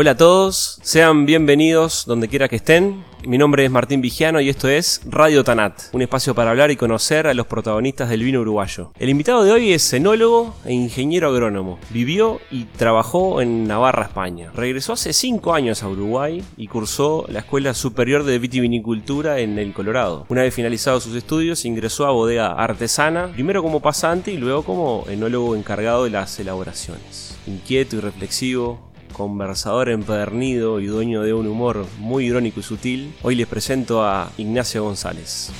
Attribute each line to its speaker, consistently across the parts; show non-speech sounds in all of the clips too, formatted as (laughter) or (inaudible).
Speaker 1: Hola a todos, sean bienvenidos donde quiera que estén. Mi nombre es Martín Vigiano y esto es Radio Tanat, un espacio para hablar y conocer a los protagonistas del vino uruguayo. El invitado de hoy es enólogo e ingeniero agrónomo. Vivió y trabajó en Navarra, España. Regresó hace 5 años a Uruguay y cursó la Escuela Superior de Vitivinicultura en el Colorado. Una vez finalizados sus estudios, ingresó a Bodega Artesana, primero como pasante y luego como enólogo encargado de las elaboraciones. Inquieto y reflexivo, conversador empedernido y dueño de un humor muy irónico y sutil, hoy les presento a Ignacio González.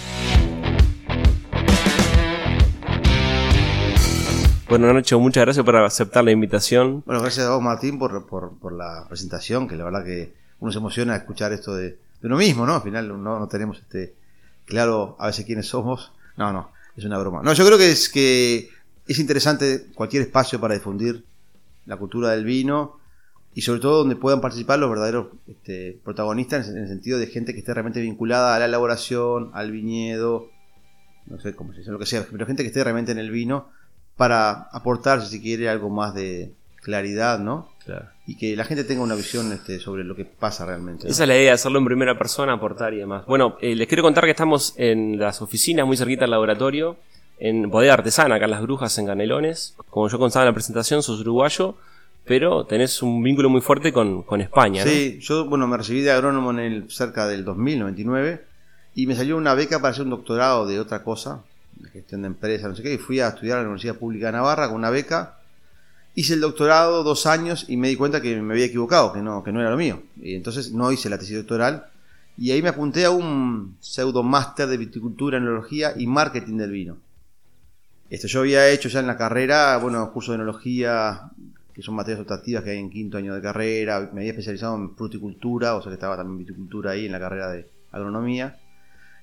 Speaker 1: Bueno, Nacho, muchas gracias por aceptar la invitación.
Speaker 2: Bueno, gracias a vos, Martín, por, por, la presentación, que la verdad que uno se emociona escuchar esto de, uno mismo, ¿no? Al final no, no tenemos este claro a veces quiénes somos. No, no, es una broma. No, yo creo que es que es interesante cualquier espacio para difundir la cultura del vino y sobre todo donde puedan participar los verdaderos este, protagonistas en el sentido de gente que esté realmente vinculada a la elaboración, al viñedo, no sé cómo se dice, lo que sea, pero gente que esté realmente en el vino para aportar, si se quiere, algo más de claridad, ¿no? Claro. Y que la gente tenga una visión este, sobre lo que pasa realmente.
Speaker 1: Esa es la idea, hacerlo en primera persona, aportar y demás. Bueno, eh, les quiero contar que estamos en las oficinas muy cerquita del laboratorio, en Bodega Artesana, acá en Las Brujas, en Canelones. Como yo contaba en la presentación, sos uruguayo pero tenés un vínculo muy fuerte con, España.
Speaker 2: Sí, yo bueno, me recibí de agrónomo en el, cerca del 2099 y me salió una beca para hacer un doctorado de otra cosa, de gestión de empresas, no sé qué, y fui a estudiar a la Universidad Pública de Navarra con una beca. Hice el doctorado dos años y me di cuenta que me había equivocado, que no, que no era lo mío. Y entonces no hice la tesis doctoral y ahí me apunté a un pseudo máster de viticultura, enología y marketing del vino. Esto yo había hecho ya en la carrera, bueno, curso de enología, que son materias optativas que hay en quinto año de carrera. Me había especializado en fruticultura, o sea que estaba también viticultura ahí en la carrera de agronomía.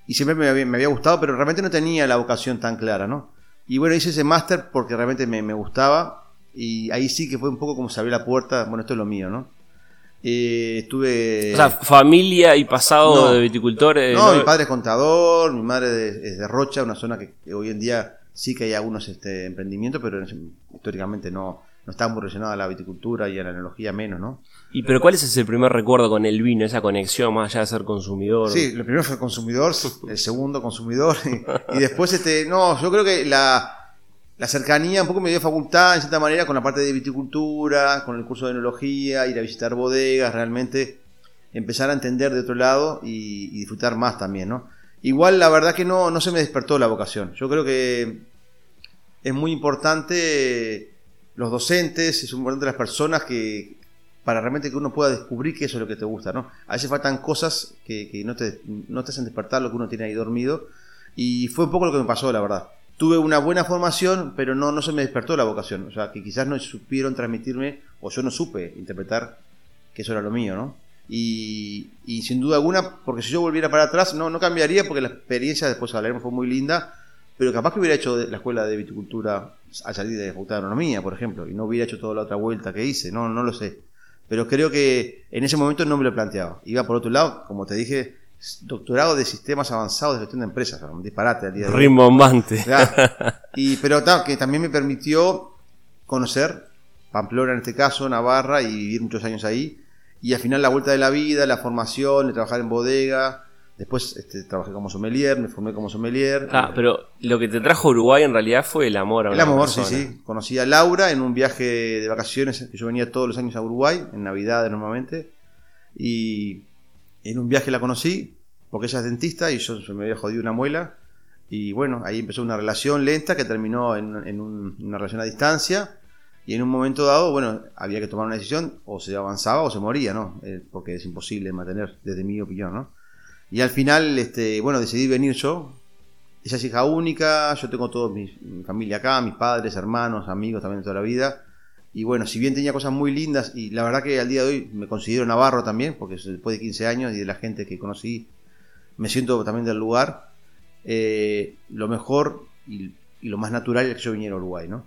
Speaker 2: Y siempre me había, gustado, pero realmente no tenía la vocación tan clara, ¿no? Y bueno, hice ese máster porque realmente me, gustaba. Y ahí sí que fue un poco como se abrió la puerta. Bueno, esto es lo mío, ¿no?
Speaker 1: Eh, estuve. O sea, familia y pasado de viticultores.
Speaker 2: No, mi padre es contador, mi madre es de Rocha, una zona que, hoy en día sí que hay algunos este, emprendimientos, pero históricamente no, no está muy relacionada a la viticultura y a la enología menos, ¿no?
Speaker 1: ¿Y pero cuál es ese primer recuerdo con el vino, esa conexión más allá de ser consumidor?
Speaker 2: Sí, el primero fue consumidor, (laughs) el segundo consumidor, y, después, este, no, yo creo que la, la, cercanía un poco me dio facultad, en cierta manera, con la parte de viticultura, con el curso de enología, ir a visitar bodegas, realmente empezar a entender de otro lado y, disfrutar más también, ¿no? Igual la verdad que no, no se me despertó la vocación. Yo creo que es muy importante los docentes, es importante las personas que para realmente que uno pueda descubrir que es lo que te gusta, ¿no? A veces faltan cosas que, no, te, no te hacen despertar lo que uno tiene ahí dormido y fue un poco lo que me pasó, la verdad. Tuve una buena formación, pero no, no se me despertó la vocación, o sea, que quizás no supieron transmitirme o yo no supe interpretar que eso era lo mío, ¿no? Y, y sin duda alguna, porque si yo volviera para atrás, no, no cambiaría porque la experiencia, después hablaremos, fue muy linda, pero capaz que hubiera hecho la escuela de viticultura al salir de la Facultad de Agronomía, por ejemplo, y no hubiera hecho toda la otra vuelta que hice, no, no lo sé. Pero creo que en ese momento no me lo planteaba. Iba por otro lado, como te dije, doctorado de sistemas avanzados de gestión de empresas, un disparate al día de
Speaker 1: hoy. Rimbombante. (laughs)
Speaker 2: Y, pero que también me permitió conocer Pamplona en este caso, Navarra, y vivir muchos años ahí. Y al final la vuelta de la vida, la formación, de trabajar en bodega, Después este, trabajé como sommelier, me formé como sommelier.
Speaker 1: Ah, pero lo que te trajo a Uruguay en realidad fue el amor
Speaker 2: a El amor, sí, sí. Conocí a Laura en un viaje de vacaciones que yo venía todos los años a Uruguay, en Navidad normalmente. Y en un viaje la conocí, porque ella es dentista y yo se me había jodido una muela. Y bueno, ahí empezó una relación lenta que terminó en, una relación a distancia. Y en un momento dado, bueno, había que tomar una decisión, o se avanzaba o se moría, ¿no? Eh, porque es imposible mantener, desde mi opinión, ¿no? Y al final, este, bueno, decidí venir yo. Ella es hija única, yo tengo toda mi, familia acá, mis padres, hermanos, amigos también de toda la vida. Y bueno, si bien tenía cosas muy lindas, y la verdad que al día de hoy me considero navarro también, porque después de 15 años y de la gente que conocí, me siento también del lugar, eh, lo mejor y, lo más natural es que yo viniera a Uruguay, ¿no?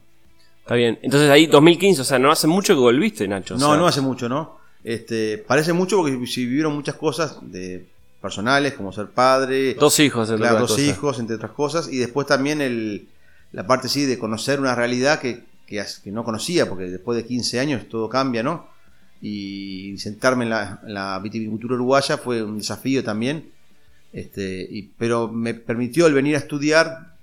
Speaker 1: Está bien. Entonces ahí 2015, o sea, no hace mucho que volviste, Nacho.
Speaker 2: no, no hace mucho, ¿no? Este, parece mucho porque si vivieron muchas cosas de personales, como ser padre.
Speaker 1: Dos hijos,
Speaker 2: entre dos hijos, entre otras cosas. Y después también el, la parte sí de conocer una realidad que, que, no conocía, porque después de 15 años todo cambia, ¿no? y sentarme en la, viticultura uruguaya fue un desafío también. Este, pero me permitió el venir a estudiar,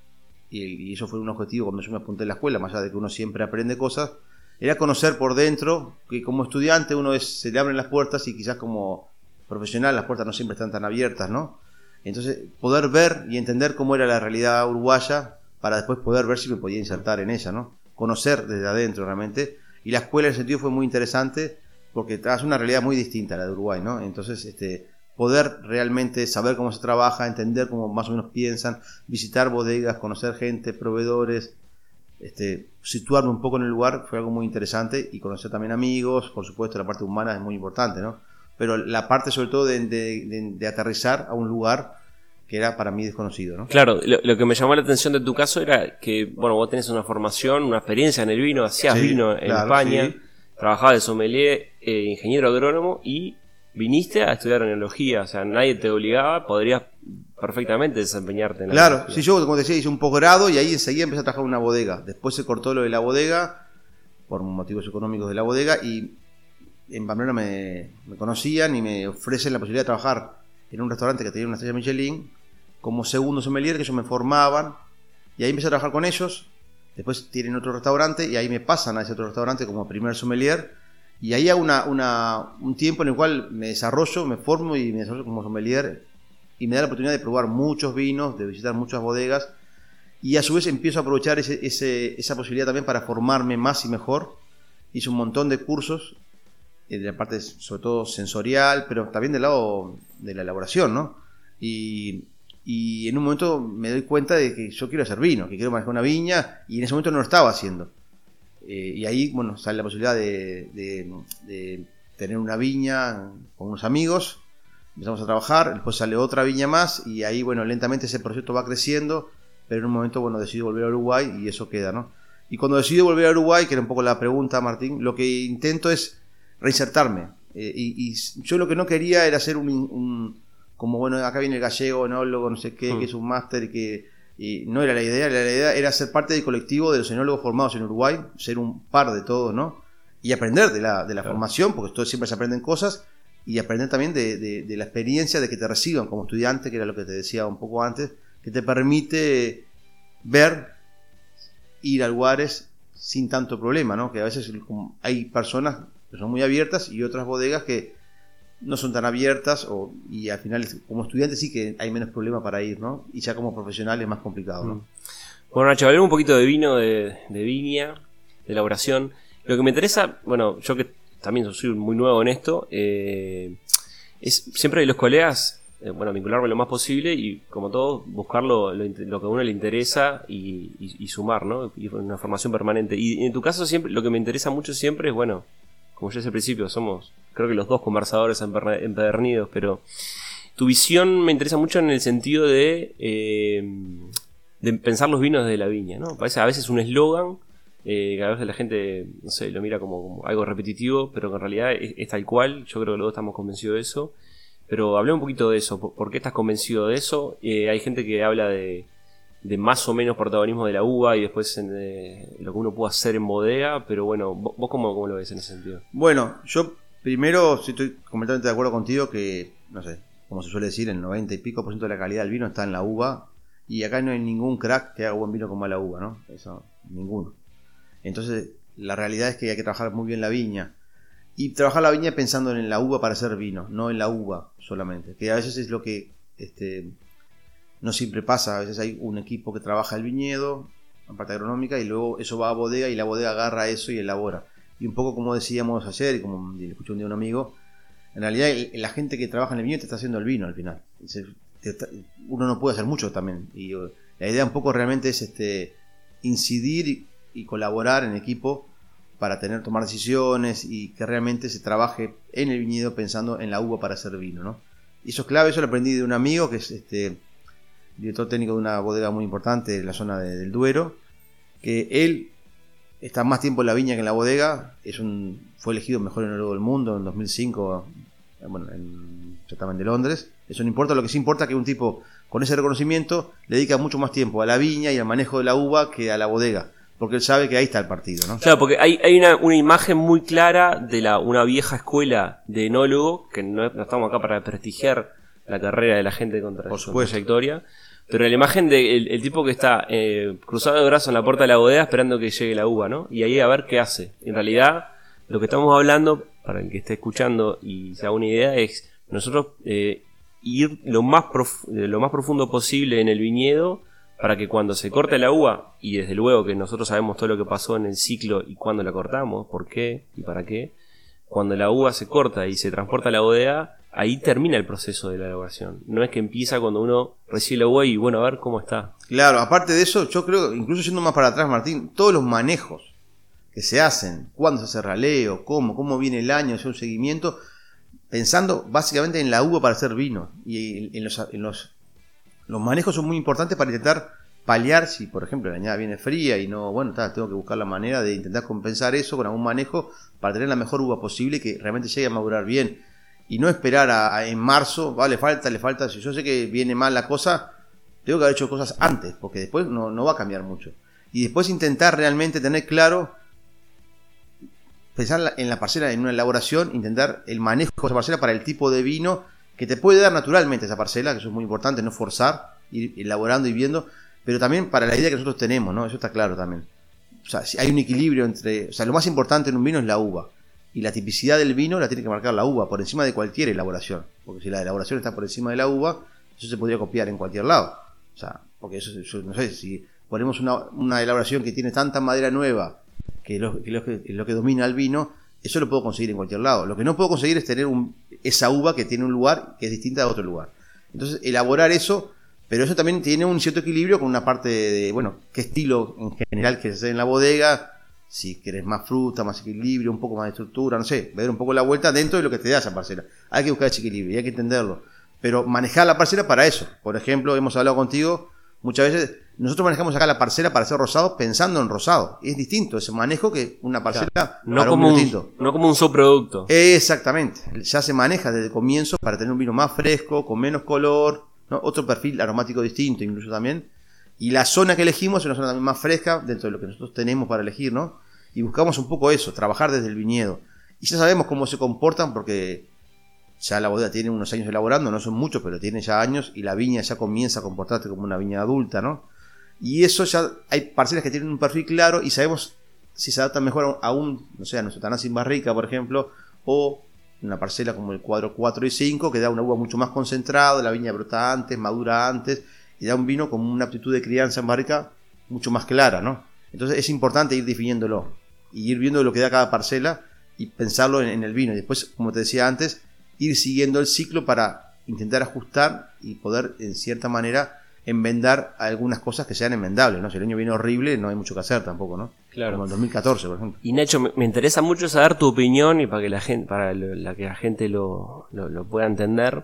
Speaker 2: y, eso fue un objetivo cuando yo me apunté en la escuela, más allá de que uno siempre aprende cosas, era conocer por dentro que como estudiante uno es, se le abren las puertas y quizás como profesional las puertas no siempre están tan abiertas, ¿no? Entonces, poder ver y entender cómo era la realidad uruguaya para después poder ver si me podía insertar en ella, ¿no? Conocer desde adentro realmente. Y la escuela en ese sentido fue muy interesante porque es una realidad muy distinta a la de Uruguay, ¿no? Entonces, este, poder realmente saber cómo se trabaja, entender cómo más o menos piensan, visitar bodegas, conocer gente, proveedores, este, situarme un poco en el lugar fue algo muy interesante y conocer también amigos, por supuesto la parte humana es muy importante, ¿no? Pero la parte sobre todo de, aterrizar a un lugar que era para mí desconocido, ¿no?
Speaker 1: Claro, lo, que me llamó la atención de tu caso era que, bueno, vos tenés una formación, una experiencia en el vino, hacías vino en España, trabajabas de sommelier, eh, ingeniero agrónomo y viniste a estudiar enología, o sea, nadie te obligaba, podrías perfectamente desempeñarte en
Speaker 2: la Claro, si yo, como te decía, hice un posgrado y ahí enseguida empecé a trabajar en una bodega. Después se cortó lo de la bodega, por motivos económicos de la bodega, y en Pamplona me, conocían y me ofrecen la posibilidad de trabajar en un restaurante que tenía una estrella Michelin como segundo sommelier, que ellos me formaban, y ahí empecé a trabajar con ellos. Después tienen otro restaurante y ahí me pasan a ese otro restaurante como primer sommelier y ahí hay una, un tiempo en el cual me desarrollo, me formo y me desarrollo como sommelier y me da la oportunidad de probar muchos vinos, de visitar muchas bodegas y a su vez empiezo a aprovechar esa posibilidad también para formarme más y mejor. Hice un montón de cursos, de la parte sobre todo sensorial, pero también del lado de la elaboración, ¿no? Y, y en un momento me doy cuenta de que yo quiero hacer vino, que quiero manejar una viña y en ese momento no lo estaba haciendo. Eh, y ahí, bueno, sale la posibilidad de, tener una viña con unos amigos. Empezamos a trabajar, después sale otra viña más y ahí, bueno, lentamente ese proyecto va creciendo, pero en un momento, bueno, decido volver a Uruguay y eso queda, ¿no? Y cuando decido volver a Uruguay, que era un poco la pregunta, Martín, lo que intento es reinsertarme. Eh, y, yo lo que no quería era hacer un, como bueno, acá viene el gallego, enólogo, no sé qué, mm. que es un máster que y no era la idea, la idea era ser parte del colectivo de los enólogos formados en Uruguay, ser un par de todos, ¿no? Y aprender de la, de la formación, porque todo, siempre se aprenden cosas, y aprender también de, de, la experiencia de que te reciban como estudiante, que era lo que te decía un poco antes, que te permite ver, ir a lugares sin tanto problema, ¿no? Que a veces hay personas que son muy abiertas y otras bodegas que no son tan abiertas o, y al final como estudiante sí que hay menos problema para ir, ¿no? Y ya como profesional es más complicado, ¿no?
Speaker 1: Mm. Bueno, Nacho, hablemos un poquito de vino, de, viña, de elaboración. Lo que me interesa, bueno, yo que también soy muy nuevo en esto, eh, es siempre los colegas, eh, bueno, vincularme lo más posible y como todo, buscar lo, que a uno le interesa y, sumar, ¿no? Y una formación permanente. Y en tu caso siempre, lo que me interesa mucho siempre es, bueno, como ya decía al principio, somos creo que los dos conversadores empedernidos, pero tu visión me interesa mucho en el sentido de, eh, de pensar los vinos de la viña, ¿no? Parece a veces un eslogan, eh, a veces la gente, no sé, lo mira como, algo repetitivo, pero que en realidad es, tal cual, yo creo que los dos estamos convencidos de eso. Pero hablé un poquito de eso, ¿por qué estás convencido de eso? Eh, hay gente que habla de, de más o menos protagonismo de la uva y después en, lo que uno puede hacer en bodega, pero bueno, ¿vos cómo, cómo, lo ves en ese sentido?
Speaker 2: Bueno, yo primero estoy completamente de acuerdo contigo que, no sé, como se suele decir, el 90 y pico por ciento de la calidad del vino está en la uva y acá no hay ningún crack que haga buen vino con mala uva, ¿no? Eso, ninguno. Entonces, la realidad es que hay que trabajar muy bien la viña. Y trabajar la viña pensando en la uva para hacer vino, no en la uva solamente. Que a veces es lo que este, no siempre pasa, a veces hay un equipo que trabaja el viñedo, en parte agronómica, y luego eso va a bodega y la bodega agarra eso y elabora. Y un poco como decíamos ayer, y como escuché un día un amigo, en realidad la gente que trabaja en el viñedo te está haciendo el vino al final. Uno no puede hacer mucho también. Y uh, la idea un poco realmente es este incidir y, colaborar en equipo para tener tomar decisiones y que realmente se trabaje en el viñedo pensando en la uva para hacer vino, ¿no? Y eso es clave, eso lo aprendí de un amigo que es este director técnico de una bodega muy importante en la zona del Duero, que él está más tiempo en la viña que en la bodega, es un, fue elegido mejor enólogo del mundo en 2005, bueno, en certamen de Londres. Eso no importa, lo que sí importa es que un tipo con ese reconocimiento le dedica mucho más tiempo a la viña y al manejo de la uva que a la bodega, porque él sabe que ahí está el partido, ¿no?
Speaker 1: Claro, porque hay, hay una, una imagen muy clara de la, una vieja escuela de enólogo, que no, no estamos acá para prestigiar la carrera de la gente contra
Speaker 2: Por
Speaker 1: su trayectoria, pero la imagen del el tipo que está eh, cruzado de brazos en la puerta de la bodega esperando que llegue la uva, ¿no? Y ahí a ver qué hace. En realidad, lo que estamos hablando, para el que esté escuchando y se haga una idea, es nosotros eh, ir lo más, eh, lo más profundo posible en el viñedo para que cuando se corte la uva, y desde luego que nosotros sabemos todo lo que pasó en el ciclo y cuándo la cortamos, por qué y para qué, cuando la uva se corta y se transporta a la bodega, ahí termina el proceso de la elaboración. No es que empieza cuando uno recibe la uva y bueno, a ver cómo está.
Speaker 2: Claro, aparte de eso, yo creo, incluso yendo más para atrás, Martín, todos los manejos que se hacen, cuándo se hace raleo, cómo, cómo viene el año, hacer un seguimiento, pensando básicamente en la uva para hacer vino. Y en los, en los, los manejos son muy importantes para intentar paliar si, por ejemplo, la añada viene fría y no, bueno, tengo que buscar la manera de intentar compensar eso con algún manejo para tener la mejor uva posible que realmente llegue a madurar bien. Y no esperar a, a- en marzo, vale, falta, le falta, si yo sé que viene mal la cosa, tengo que haber hecho cosas antes, porque después no, no va a cambiar mucho. Y después intentar realmente tener claro, pensar en la- parcela, en una elaboración, intentar el manejo de esa parcela para el tipo de vino que te puede dar naturalmente esa parcela, que eso es muy importante, no forzar, ir elaborando y viendo, pero también para la idea que nosotros tenemos, ¿no? Eso está claro también. O sea, si hay un equilibrio entre, o sea, lo más importante en un vino es la uva. Y la tipicidad del vino la tiene que marcar la uva, por encima de cualquier elaboración. Porque si la elaboración está por encima de la uva, eso se podría copiar en cualquier lado. O sea, porque eso, yo no sé, si ponemos una, una elaboración que tiene tanta madera nueva, que lo que, lo que- domina el vino, eso lo puedo conseguir en cualquier lado. Lo que no puedo conseguir es tener un- esa uva que tiene un lugar que es distinta de otro lugar. Entonces, elaborar eso, pero eso también tiene un cierto equilibrio con una parte de, bueno, qué estilo en general que se hace en la bodega, si querés más fruta, más equilibrio, un poco más de estructura, no sé, ver un poco la vuelta dentro de lo que te da esa parcela. Hay que buscar ese equilibrio y hay que entenderlo. Pero manejar la parcela para eso. Por ejemplo, hemos hablado contigo muchas veces, nosotros manejamos acá la parcela para hacer rosado pensando en rosado. Es distinto ese manejo que una parcela
Speaker 1: No
Speaker 2: para un
Speaker 1: como, un,
Speaker 2: tinto.
Speaker 1: no como un subproducto.
Speaker 2: Exactamente. Ya se maneja desde el comienzo para tener un vino más fresco, con menos color, ¿no? otro perfil aromático distinto incluso también. Y la zona que elegimos es una zona también más fresca dentro de lo que nosotros tenemos para elegir, ¿no? Y buscamos un poco eso, trabajar desde el viñedo. Y ya sabemos cómo se comportan porque ya la bodega tiene unos años elaborando, no son muchos, pero tiene ya años y la viña ya comienza a comportarse como una viña adulta, ¿no? Y eso ya hay parcelas que tienen un perfil claro y sabemos si se adaptan mejor a un, no sé, a nuestro sin barrica, por ejemplo, o una parcela como el cuadro 4 y 5, que da una uva mucho más concentrada, la viña brota antes, madura antes, y da un vino con una aptitud de crianza en barrica mucho más clara, ¿no? Entonces es importante ir definiéndolo y ir viendo lo que da cada parcela y pensarlo en, en el vino. Y después, como te decía antes, ir siguiendo el ciclo para intentar ajustar y poder, en cierta manera, enmendar algunas cosas que sean enmendables, ¿no? Si el año viene horrible, no hay mucho que hacer tampoco, ¿no?
Speaker 1: Claro.
Speaker 2: Como el 2014, por ejemplo.
Speaker 1: Y Nacho, me, me interesa mucho saber tu opinión y para que la gente, para lo- la que la gente lo, lo- lo pueda entender,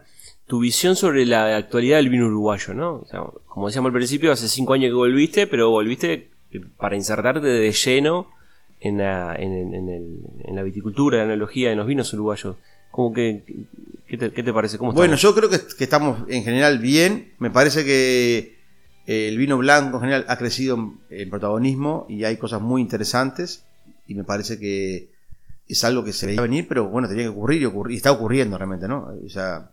Speaker 1: tu visión sobre la actualidad del vino uruguayo, ¿no? O sea, como decíamos al principio, hace cinco años que volviste, pero volviste para insertarte de lleno en la, en, en- en el- en la viticultura, la enología, en los vinos uruguayos. ¿Cómo que, qué, te, qué te parece? ¿Cómo
Speaker 2: Bueno, yo creo que, que estamos en general bien. Me parece que eh, el vino blanco en general ha crecido en, en protagonismo y hay cosas muy interesantes. Y me parece que es algo que se veía venir, pero bueno, tenía que ocurrir y, ocurri- y está ocurriendo realmente, ¿no? O sea,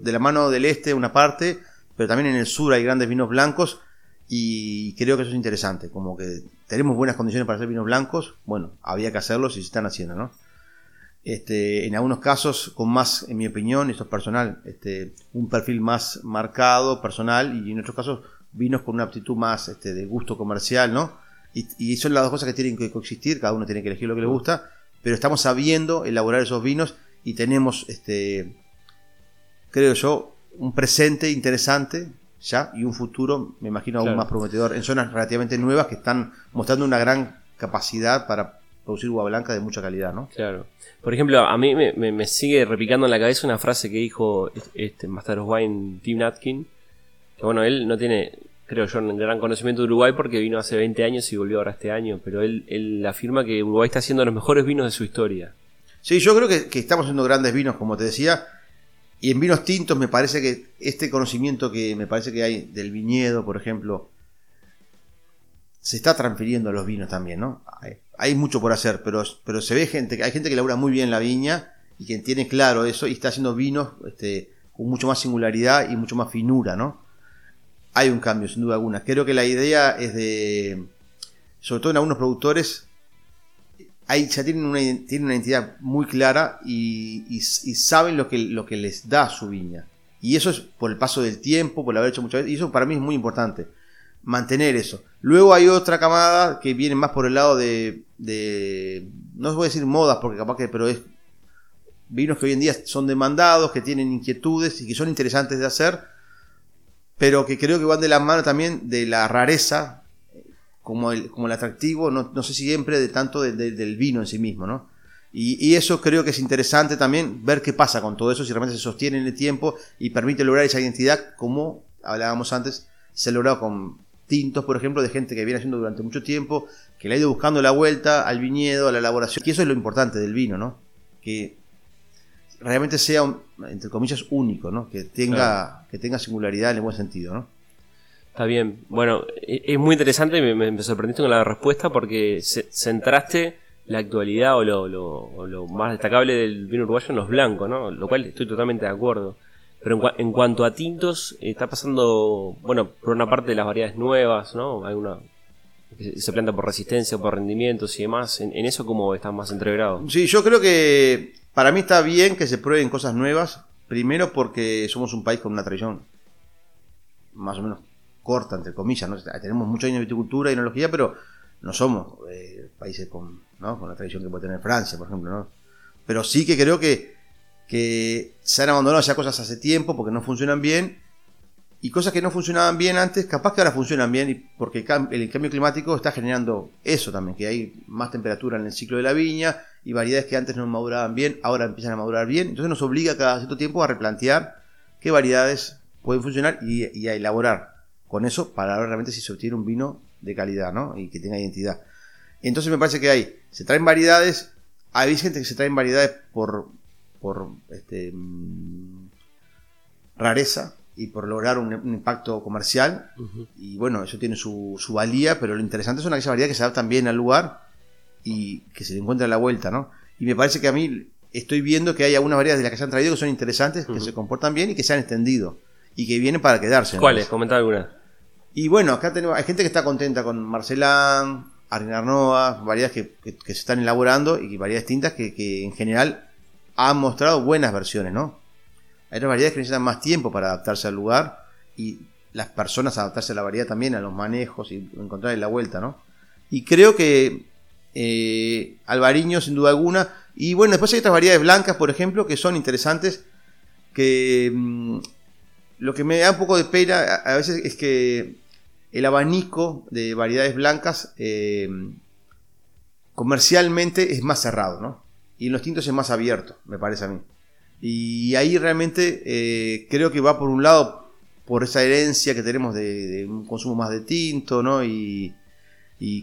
Speaker 2: de la mano del este una parte, pero también en el sur hay grandes vinos blancos y creo que eso es interesante. Como que tenemos buenas condiciones para hacer vinos blancos, bueno, había que hacerlos y se están haciendo, ¿no? este, en algunos casos con más, en mi opinión, esto es personal, este, un perfil más marcado, personal, y en otros casos vinos con una aptitud más este, de gusto comercial, ¿no? Y, y son las dos cosas que tienen que coexistir, cada uno tiene que elegir lo que le gusta, pero estamos sabiendo elaborar esos vinos y tenemos, este, creo yo, un presente interesante ya y un futuro, me imagino, aún
Speaker 1: Claro.
Speaker 2: más prometedor en zonas relativamente nuevas que están mostrando una gran capacidad para producir uva blanca de mucha calidad, ¿no?
Speaker 1: Claro. Por ejemplo, a mí me, me- me sigue repicando en la cabeza una frase que dijo este Master of Wine Tim Natkin. Que bueno, él no tiene, creo yo, un gran conocimiento de Uruguay porque vino hace 20 años y volvió ahora este año. Pero él, él afirma que Uruguay está haciendo los mejores vinos de su historia.
Speaker 2: Sí, yo creo que, que estamos haciendo grandes vinos, como te decía. Y en vinos tintos me parece que este conocimiento que me parece que hay del viñedo, por ejemplo, se está transfiriendo a los vinos también, ¿no? Hay, mucho por hacer, pero, pero se ve gente, hay gente que labura muy bien la viña y que tiene claro eso y está haciendo vinos este, con mucho más singularidad y mucho más finura, ¿no? Hay un cambio, sin duda alguna. Creo que la idea es de, sobre todo en algunos productores, hay, ya tienen una, tienen una identidad muy clara y, saben lo que, lo que les da su viña. Y eso es por el paso del tiempo, por haber hecho muchas veces, y eso para mí es muy importante mantener eso. Luego hay otra camada que viene más por el lado de, de no os voy a decir modas, porque capaz que, pero es vinos que hoy en día son demandados, que tienen inquietudes y que son interesantes de hacer, pero que creo que van de la mano también de la rareza, como el, como el atractivo, no, no sé si siempre de tanto del vino en sí mismo, ¿no? Y, y, eso creo que es interesante también ver qué pasa con todo eso, si realmente se sostiene en el tiempo y permite lograr esa identidad, como hablábamos antes, se ha logrado con tintos, por ejemplo, de gente que viene haciendo durante mucho tiempo, que le ha ido buscando la vuelta al viñedo, a la elaboración. Y eso es lo importante del vino, ¿no? Que realmente sea, entre comillas, único, ¿no? Que tenga, que tenga singularidad en el buen sentido, ¿no?
Speaker 1: Está bien. Bueno, e, es muy interesante y me, sorprendiste con la respuesta porque centraste la actualidad o lo, más destacable del vino uruguayo en los blancos, ¿no? Lo cual estoy totalmente de acuerdo. Pero en, cuanto a tintos, está pasando, bueno, por una parte de las variedades nuevas, ¿no? Hay una se planta por resistencia, por rendimientos y demás. ¿En, eso cómo estás más entreverado?
Speaker 2: Sí, yo creo que para mí está bien que se prueben cosas nuevas. Primero porque somos un país con una tradición más o menos corta, entre comillas. ¿no? Tenemos muchos años de viticultura y enología, pero no somos eh, países con, con la tradición que puede tener Francia, por ejemplo. ¿no? Pero sí que creo que que se han abandonado ya cosas hace tiempo porque no funcionan bien y cosas que no funcionaban bien antes, capaz que ahora funcionan bien porque el cambio climático está generando eso también, que hay más temperatura en el ciclo de la viña y variedades que antes no maduraban bien, ahora empiezan a madurar bien, entonces nos obliga cada cierto tiempo a replantear qué variedades pueden funcionar y, a elaborar con eso para ver realmente si se obtiene un vino de calidad ¿no? y que tenga identidad. Entonces me parece que hay, se traen variedades, hay gente que se traen variedades por, por este, mm, rareza y por lograr un, impacto comercial. Y bueno, eso tiene su, su, valía, pero lo interesante son aquellas variedades que se adaptan bien al lugar y que se le encuentra la vuelta, ¿no? Y me parece que a mí estoy viendo que hay algunas variedades de las que se han traído que son interesantes, que se comportan bien y que se han extendido y que vienen para quedarse.
Speaker 1: ¿Cuáles? Comenta alguna.
Speaker 2: Y bueno, acá tenemos, hay gente que está contenta con Marcelán, Arnarnoa, variedades que, que, se están elaborando y variedades distintas que, que en general han mostrado buenas versiones, ¿no? Hay otras variedades que necesitan más tiempo para adaptarse al lugar y las personas adaptarse a la variedad también, a los manejos y encontrar la vuelta, ¿no? Y creo que eh, Alvariño, sin duda alguna, y bueno, después hay otras variedades blancas, por ejemplo, que son interesantes, que mm, lo que me da un poco de pena a, veces es que el abanico de variedades blancas eh, comercialmente es más cerrado, ¿no? y en los tintos es más abierto, me parece a mí. Y ahí realmente eh, creo que va por un lado por esa herencia que tenemos de, un consumo más de tinto, ¿no? Y,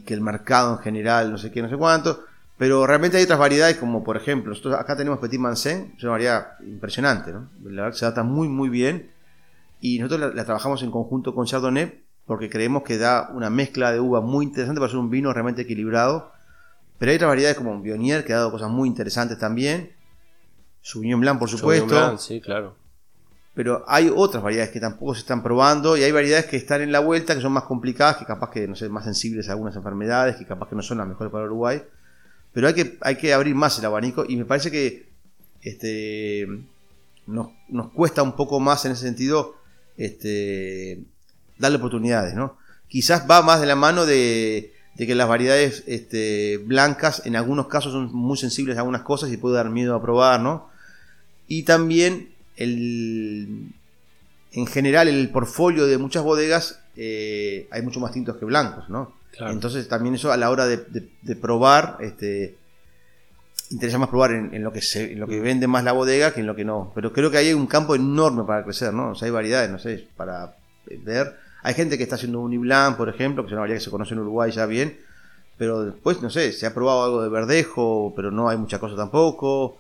Speaker 2: que el mercado en general, no sé qué, no sé cuánto. Pero realmente hay otras variedades, como por ejemplo, nosotros acá tenemos Petit Mansen, es una variedad impresionante, ¿no? La verdad que se adapta muy, muy bien. Y nosotros la, trabajamos en conjunto con Chardonnay porque creemos que da una mezcla de uva muy interesante para hacer un vino realmente equilibrado pero hay otras variedades como Bionier que ha dado cosas muy interesantes también. Sauvignon Blanc, por supuesto. Blanc,
Speaker 1: sí, claro.
Speaker 2: Pero hay otras variedades que tampoco se están probando y hay variedades que están en la vuelta que son más complicadas, que capaz que no sé, más sensibles a algunas enfermedades, que capaz que no son las mejores para Uruguay. Pero hay que, hay que abrir más el abanico y me parece que este, nos, nos cuesta un poco más en ese sentido este, darle oportunidades, ¿no? Quizás va más de la mano de, de que las variedades este, blancas en algunos casos son muy sensibles a algunas cosas y puede dar miedo a probar, ¿no? Y también el, en general el portfolio de muchas bodegas eh, hay mucho más tintos que blancos, ¿no? Entonces también eso a la hora de, probar, este, interesa más probar en, lo que se, en lo que vende más la bodega que en lo que no. Pero creo que hay un campo enorme para crecer, ¿no? O sea, hay variedades, no sé, para ver hay gente que está haciendo un Iblan, por ejemplo, que es una variedad que se conoce en Uruguay ya bien, pero después, no sé, se ha probado algo de verdejo, pero no hay mucha cosa tampoco.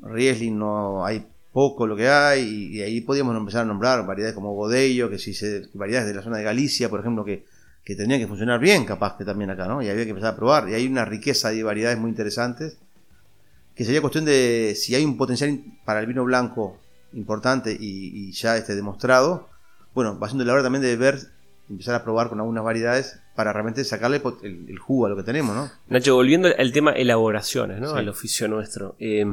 Speaker 2: Riesling no hay poco lo que hay, y, ahí podríamos empezar a nombrar variedades como Godello, que si se, variedades de la zona de Galicia, por ejemplo, que, que tendrían que funcionar bien, capaz que también acá, ¿no? Y había que empezar a probar. Y hay una riqueza de variedades muy interesantes, que sería cuestión de si hay un potencial para el vino blanco importante y, ya esté demostrado, bueno, va siendo la hora también de ver, empezar a probar con algunas variedades para realmente sacarle el, jugo a lo que tenemos, ¿no?
Speaker 1: Nacho, volviendo al tema elaboraciones, ¿no? Al oficio nuestro. Eh,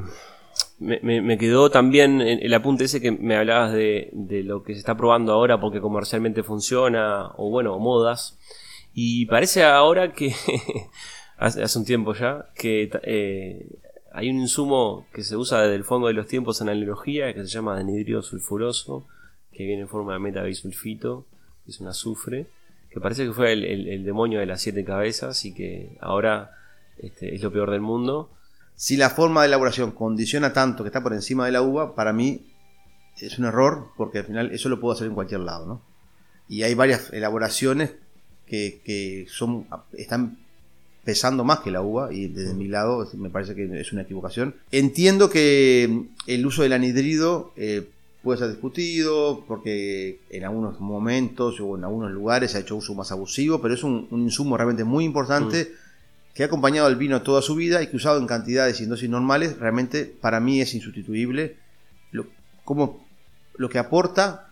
Speaker 1: me, quedó también el apunte ese que me hablabas de, lo que se está probando ahora porque comercialmente funciona, o bueno, modas. Y parece ahora que, (laughs) hace, un tiempo ya, que eh, hay un insumo que se usa desde el fondo de los tiempos en la analogía que se llama anhidrio sulfuroso, que viene en forma de metabisulfito, que es un azufre, que parece que fue el, demonio de las siete cabezas y que ahora este, es lo peor del mundo
Speaker 2: si la forma de elaboración condiciona tanto que está por encima de la uva, para mí es un error, porque al final eso lo puedo hacer en cualquier lado, ¿no? Y hay varias elaboraciones que, son, están pesando más que la uva, y desde mi lado me parece que es una equivocación. Entiendo que el uso del anhidrido eh, puede ser discutido, porque en algunos momentos o en algunos lugares se ha hecho uso más abusivo, pero es un, insumo realmente muy importante. Mm que ha acompañado al vino toda su vida y que usado en cantidades y en dosis normales, realmente para mí es insustituible. Lo, como, lo que aporta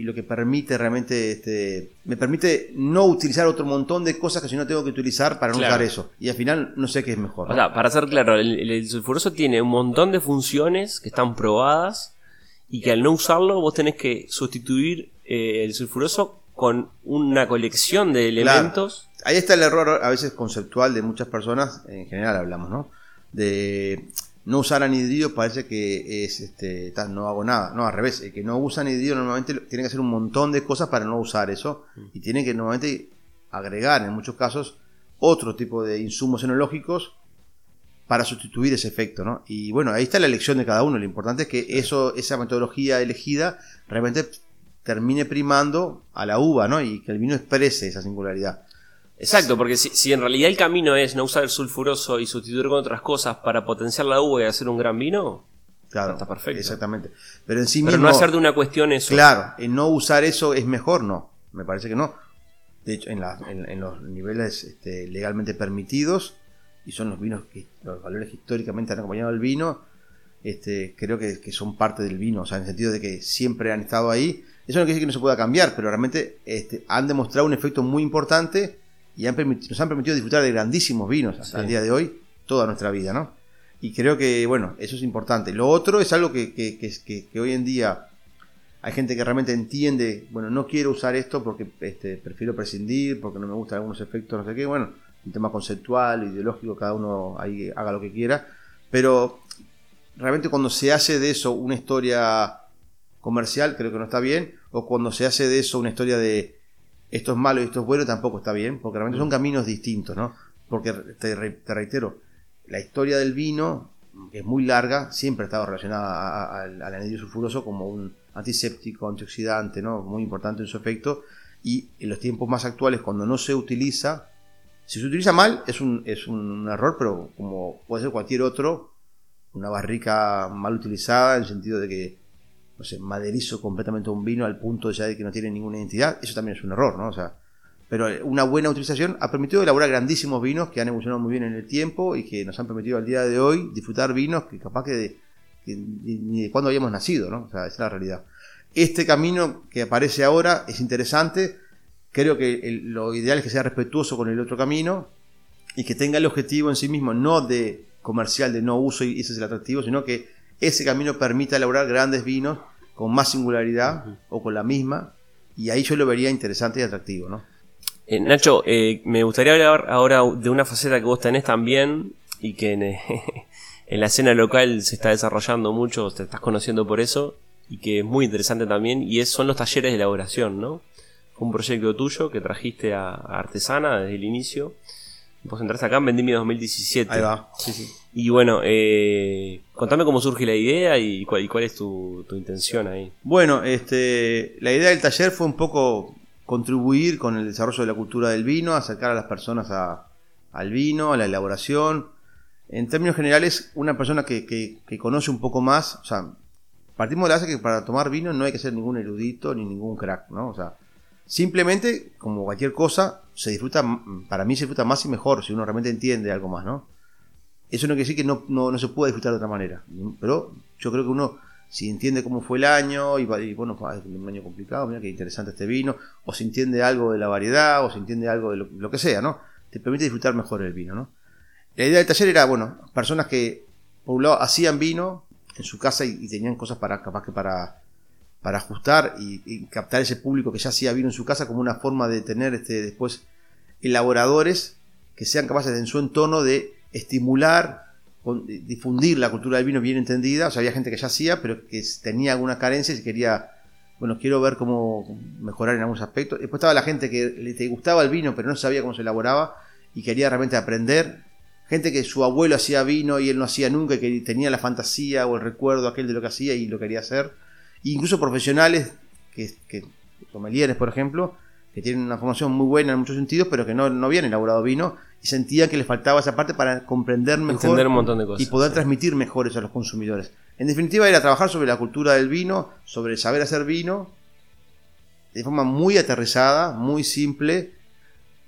Speaker 2: y lo que permite realmente, este, me permite no utilizar otro montón de cosas que si no tengo que utilizar para no usar eso. Y al final no sé qué es mejor.
Speaker 1: O sea, para ser claro, el, sulfuroso tiene un montón de funciones que están probadas y que al no usarlo vos tenés que sustituir eh, el sulfuroso con una colección de elementos
Speaker 2: ahí está el error a veces conceptual de muchas personas, en general hablamos, ¿no? De no usar anhidrido parece que es, este, no hago nada. No, al revés, el que no usa anhidrido normalmente tiene que hacer un montón de cosas para no usar eso mm. y tiene que normalmente agregar en muchos casos otro tipo de insumos enológicos para sustituir ese efecto, ¿no? Y bueno, ahí está la elección de cada uno. Lo importante es que eso, esa metodología elegida realmente termine primando a la uva, ¿no? Y que el vino exprese esa singularidad.
Speaker 1: Exacto, porque si, en realidad el camino es no usar el sulfuroso y sustituir con otras cosas para potenciar la uva y hacer un gran vino,
Speaker 2: claro, está perfecto. Exactamente. Pero en sí
Speaker 1: Pero no hacer de una cuestión eso.
Speaker 2: Claro, en no usar eso es mejor, no. Me parece que no. De hecho, en, los niveles este, legalmente permitidos, y son los vinos que los valores históricamente han acompañado al vino, este, creo que, son parte del vino, o sea, en el sentido de que siempre han estado ahí. Eso no quiere decir que no se pueda cambiar, pero realmente este, han demostrado un efecto muy importante y nos han permitido disfrutar de grandísimos vinos hasta el día de hoy, toda nuestra vida, ¿no? Y creo que, bueno, eso es importante. Lo otro es algo que, que, hoy en día hay gente que realmente entiende, bueno, no quiero usar esto porque este, prefiero prescindir, porque no me gustan algunos efectos, no sé qué, bueno, un tema conceptual, ideológico, cada uno ahí haga lo que quiera, pero realmente cuando se hace de eso una historia comercial, creo que no está bien, o cuando se hace de eso una historia de esto es malo y esto es bueno, tampoco está bien, porque realmente son mm. caminos distintos, ¿no? Porque te, reitero, la historia del vino, es muy larga, siempre ha estado relacionada al anidrio sulfuroso como un antiséptico, antioxidante, ¿no? Muy importante en su efecto. Y en los tiempos más actuales, cuando no se utiliza, si se utiliza mal, es un, es un error, pero como puede ser cualquier otro, una barrica mal utilizada, en el sentido de que no sé, maderizo completamente un vino al punto ya de que no tiene ninguna identidad, eso también es un error, ¿no? O sea, pero una buena utilización ha permitido elaborar grandísimos vinos que han evolucionado muy bien en el tiempo y que nos han permitido al día de hoy disfrutar vinos que capaz que, ni de cuándo habíamos nacido, ¿no? O sea, esa es la realidad. Este camino que aparece ahora es interesante, creo que lo ideal es que sea respetuoso con el otro camino y que tenga el objetivo en sí mismo no de comercial, de no uso y ese es el atractivo, sino que ese camino permita elaborar grandes vinos con más singularidad o con la misma, y ahí yo lo vería interesante y atractivo, ¿no?
Speaker 1: Eh, Nacho, eh, me gustaría hablar ahora de una faceta que vos tenés también y que en, (laughs) en, la escena local se está desarrollando mucho, te estás conociendo por eso y que es muy interesante también y es, son los talleres de elaboración, ¿no? Fue un proyecto tuyo que trajiste a, Artesana desde el inicio. Vos entraste acá en Vendimia 2017.
Speaker 2: Ahí va, sí, sí.
Speaker 1: Y bueno, eh, contame cómo surge la idea y cuál, cuál es tu, intención ahí.
Speaker 2: Bueno, este, la idea del taller fue un poco contribuir con el desarrollo de la cultura del vino, acercar a las personas al vino, a la elaboración. En términos generales, una persona que, conoce un poco más, o sea, partimos de la base que para tomar vino no hay que ser ningún erudito ni ningún crack, ¿no? O sea, Simplemente, como cualquier cosa, se disfruta, para mí se disfruta más y mejor si uno realmente entiende algo más, ¿no? Eso no quiere decir que no, no, se pueda disfrutar de otra manera. Pero yo creo que uno, si entiende cómo fue el año, y, bueno, es un año complicado, mira qué interesante este vino, o si entiende algo de la variedad, o si entiende algo de lo, que sea, ¿no? Te permite disfrutar mejor el vino, ¿no? La idea del taller era, bueno, personas que, por un lado, hacían vino en su casa y, tenían cosas para, capaz que para, para ajustar y, captar ese público que ya hacía vino en su casa como una forma de tener este, después elaboradores que sean capaces en su entorno de estimular, difundir la cultura del vino bien entendida. O sea, había gente que ya hacía, pero que tenía alguna carencia y quería, bueno, quiero ver cómo mejorar en algunos aspectos. Después estaba la gente que le gustaba el vino, pero no sabía cómo se elaboraba y quería realmente aprender. Gente que su abuelo hacía vino y él no hacía nunca y que tenía la fantasía o el recuerdo aquel de lo que hacía y lo quería hacer. incluso profesionales, que, que por ejemplo, que tienen una formación muy buena en muchos sentidos, pero que no, no habían elaborado vino y sentía que les faltaba esa parte para comprender mejor
Speaker 1: un montón de cosas,
Speaker 2: y poder transmitir mejor eso a los consumidores. En definitiva, era trabajar sobre la cultura del vino, sobre saber hacer vino, de forma muy aterrizada, muy simple,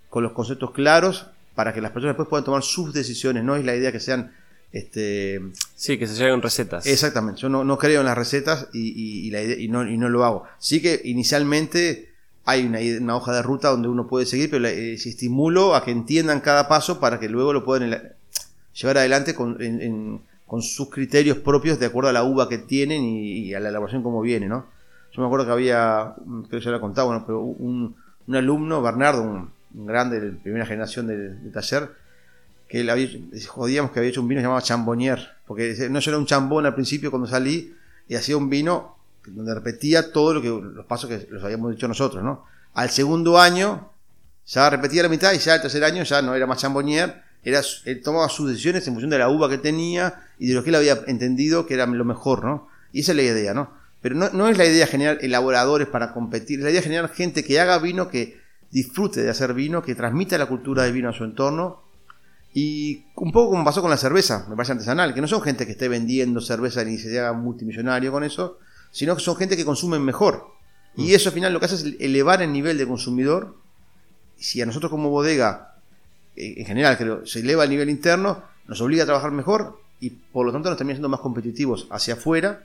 Speaker 2: con los conceptos claros, para que las personas después puedan tomar sus decisiones. No es la idea que sean. Este,
Speaker 1: sí, que se lleguen recetas.
Speaker 2: Exactamente, yo no, creo en las recetas y, la y, no, y no lo hago. Sí que inicialmente hay una, hoja de ruta donde uno puede seguir, pero eh, estimulo a que entiendan cada paso para que luego lo puedan llevar adelante con, sus criterios propios de acuerdo a la uva que tienen y, a la elaboración como viene, ¿no? Yo me acuerdo que había, creo que ya lo he contado, pero un, alumno, Bernardo, un, grande de primera generación del, taller, que él había, jodíamos que había hecho un vino llamado Chambonnier, porque no era un chambón al principio cuando salí, y hacía un vino donde repetía todo lo que los pasos que los habíamos dicho nosotros, ¿no? Al segundo año ya repetía la mitad y ya al tercer año ya no era más chambonnier, era, él tomaba sus decisiones en función de la uva que tenía y de lo que él había entendido que era lo mejor, ¿no? Y esa es la idea, ¿no? Pero no, no es la idea generar elaboradores para competir, es la idea generar gente que haga vino, que disfrute de hacer vino, que transmita la cultura del vino a su entorno. Y un poco como pasó con la cerveza, me parece artesanal, que no son gente que esté vendiendo cerveza ni se haga multimillonario con eso, sino que son gente que consumen mejor. Y mm. eso al final lo que hace es elevar el nivel de consumidor. Si a nosotros como bodega, eh, en general creo, se eleva el nivel interno, nos obliga a trabajar mejor y por lo tanto nos termina siendo más competitivos hacia afuera.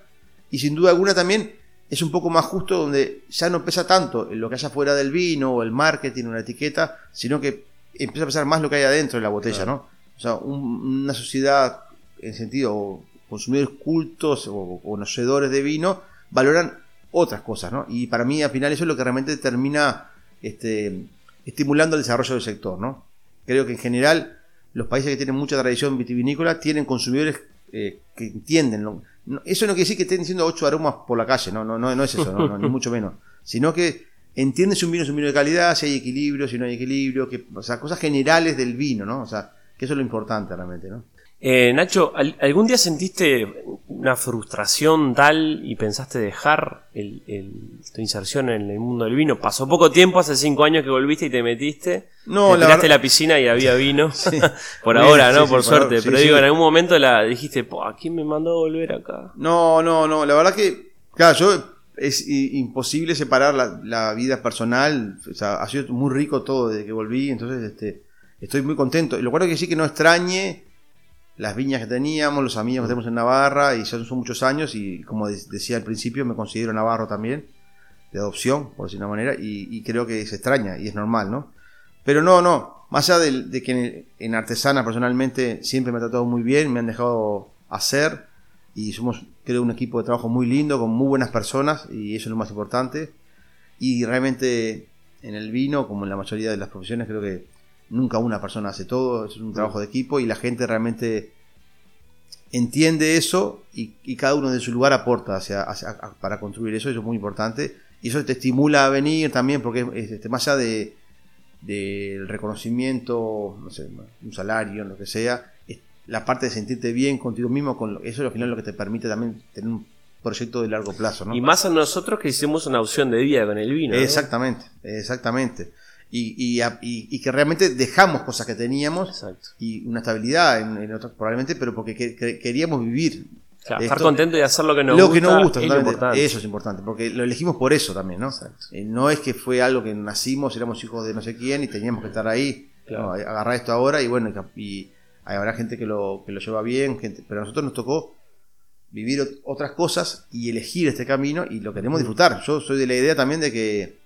Speaker 2: Y sin duda alguna también es un poco más justo donde ya no pesa tanto lo que haya fuera del vino o el marketing o la etiqueta, sino que empieza a pesar más lo que hay adentro de la botella, ¿no? O sea, una sociedad en sentido consumidores cultos o conocedores de vino valoran otras cosas, ¿no? Y para mí al final eso es lo que realmente termina este, estimulando el desarrollo del sector, ¿no? Creo que en general los países que tienen mucha tradición vitivinícola tienen consumidores eh, que entienden. eso no quiere decir que estén diciendo ocho aromas por la calle, no, no, no, es eso, ni (laughs) mucho menos. Sino que entienden si un vino es un vino de calidad, si hay equilibrio, si no hay equilibrio, que, o sea, cosas generales del vino, ¿no? O sea, que eso es lo importante realmente, ¿no?
Speaker 1: Eh, Nacho, ¿algún día sentiste una frustración tal y pensaste dejar tu inserción en el mundo del vino? Pasó poco tiempo, hace cinco años que volviste y te metiste. No, te tiraste la, piscina y había vino. (laughs) (laughs) por ahora, ¿no? por suerte. Pero digo, en algún momento la dijiste, ¿a quién me mandó a volver acá?
Speaker 2: No, no, no. La verdad que, claro, yo es imposible separar la, vida personal. O sea, ha sido muy rico todo desde que volví. Entonces, este, estoy muy contento. Lo cual que sí que no extrañe las viñas que teníamos, los amigos que tenemos en Navarra, y son, son muchos años, y como decía al principio, me considero navarro también, de adopción, por decir una manera, y, creo que se extraña, y es normal, ¿no? Pero no, no, más allá de, que en, Artesana personalmente siempre me ha tratado muy bien, me han dejado hacer, y somos, creo, un equipo de trabajo muy lindo, con muy buenas personas, y eso es lo más importante, y realmente en el vino, como en la mayoría de las profesiones, creo que nunca una persona hace todo, es un trabajo de equipo y la gente realmente entiende eso y, cada uno de su lugar aporta hacia, para construir eso, eso es muy importante y eso te estimula a venir también porque es, este, más allá de del reconocimiento, no sé, un salario, lo que sea, la parte de sentirte bien contigo mismo, con eso es al final lo que te permite también tener un proyecto de largo plazo.
Speaker 1: Y más a nosotros que hicimos una opción de vida con el vino.
Speaker 2: Exactamente, exactamente y, y, que realmente dejamos cosas que teníamos y una estabilidad en, otras probablemente, pero porque queríamos vivir
Speaker 1: Claro, estar contento y hacer lo que nos
Speaker 2: lo
Speaker 1: gusta.
Speaker 2: que nos gusta,
Speaker 1: es importante.
Speaker 2: eso es importante, porque lo elegimos por eso también, ¿no? Eh, no es que fue algo que nacimos, éramos hijos de no sé quién y teníamos que estar ahí,
Speaker 1: Claro.
Speaker 2: no, agarrar esto ahora y bueno, y y habrá gente que lo, que lo lleva bien, gente, pero a nosotros nos tocó vivir ot- otras cosas y elegir este camino y lo queremos disfrutar. Yo soy de la idea también de que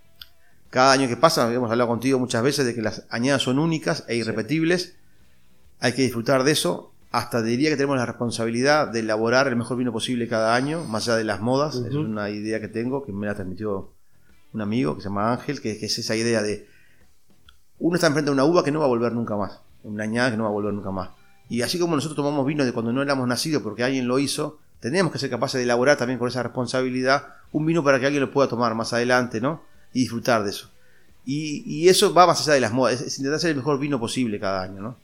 Speaker 2: cada año que pasa, hemos hablado contigo muchas veces de que las añadas son únicas e irrepetibles, hay que disfrutar de eso. Hasta diría que tenemos la responsabilidad de elaborar el mejor vino posible cada año, más allá de las modas. Es una idea que tengo, que me la transmitió un amigo que se llama Ángel, que, que es esa idea de uno está enfrente a una uva que no va a volver nunca más, una añada que no va a volver nunca más. Y así como nosotros tomamos vino de cuando no éramos nacidos porque alguien lo hizo, tenemos que ser capaces de elaborar también con esa responsabilidad un vino para que alguien lo pueda tomar más adelante, ¿no? Y disfrutar de eso. Y, y eso va más allá de las modas, es, es intentar hacer el mejor vino posible cada año, ¿no?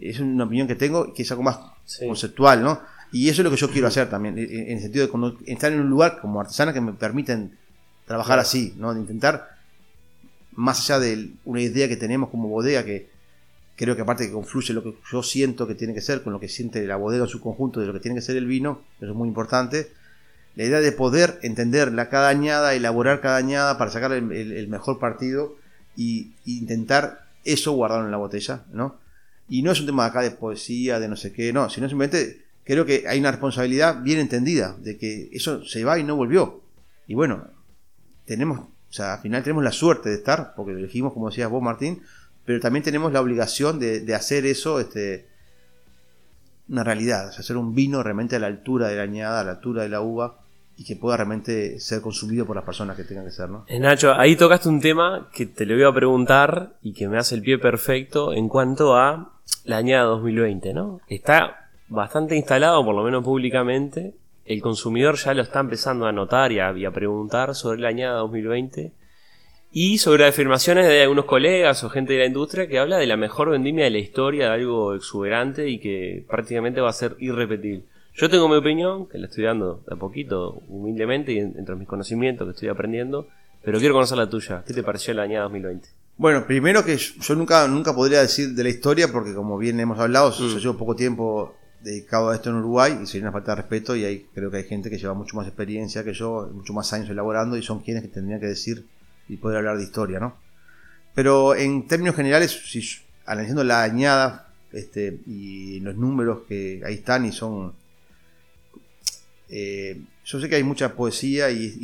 Speaker 2: Es una opinión que tengo, que es algo más
Speaker 1: Sí.
Speaker 2: conceptual, ¿no? Y eso es lo que yo quiero hacer también, en, en el sentido de cuando, estar en un lugar como artesana que me permiten trabajar
Speaker 1: Claro.
Speaker 2: así, ¿no? De intentar, más allá de una idea que tenemos como bodega, que creo que aparte que confluye lo que yo siento que tiene que ser con lo que siente la bodega en su conjunto de lo que tiene que ser el vino, eso es muy importante. La idea de poder entender la cada añada, elaborar cada añada para sacar el, mejor partido y, intentar eso guardarlo en la botella, ¿no? Y no es un tema acá de poesía, de no sé qué, no, sino simplemente creo que hay una responsabilidad bien entendida de que eso se va y no volvió. Y bueno, tenemos, o sea, al final tenemos la suerte de estar, porque lo elegimos, como decías vos, Martín, pero también tenemos la obligación de, de hacer eso, este, una realidad, o sea, hacer un vino realmente a la altura de la añada, a la altura de la uva, y que pueda realmente ser consumido por las personas que tengan que ser, ¿no?
Speaker 1: Eh, Nacho, ahí tocaste un tema que te lo voy a preguntar y que me hace el pie perfecto en cuanto a la añada 2020, ¿no? Está bastante instalado, por lo menos públicamente. El consumidor ya lo está empezando a notar y a, y a preguntar sobre la añada 2020 y sobre afirmaciones de algunos colegas o gente de la industria que habla de la mejor vendimia de la historia, de algo exuberante y que prácticamente va a ser irrepetible. Yo tengo mi opinión, que la estoy dando de a poquito, humildemente, y en- entre mis conocimientos que estoy aprendiendo, pero quiero conocer la tuya. ¿Qué te pareció la añada 2020?
Speaker 2: Bueno, primero que yo yo nunca, nunca podría decir de la historia, porque como bien hemos hablado, yo
Speaker 1: Mm.
Speaker 2: llevo poco tiempo dedicado a esto en Uruguay y sería una falta de respeto y ahí creo que hay gente que lleva mucho más experiencia que yo, mucho más años elaborando y son quienes que tendrían que decir y poder hablar de historia, ¿no? Pero en términos generales, si yo- analizando la añada este, y los números que ahí están y son... eh, yo sé que hay mucha poesía y,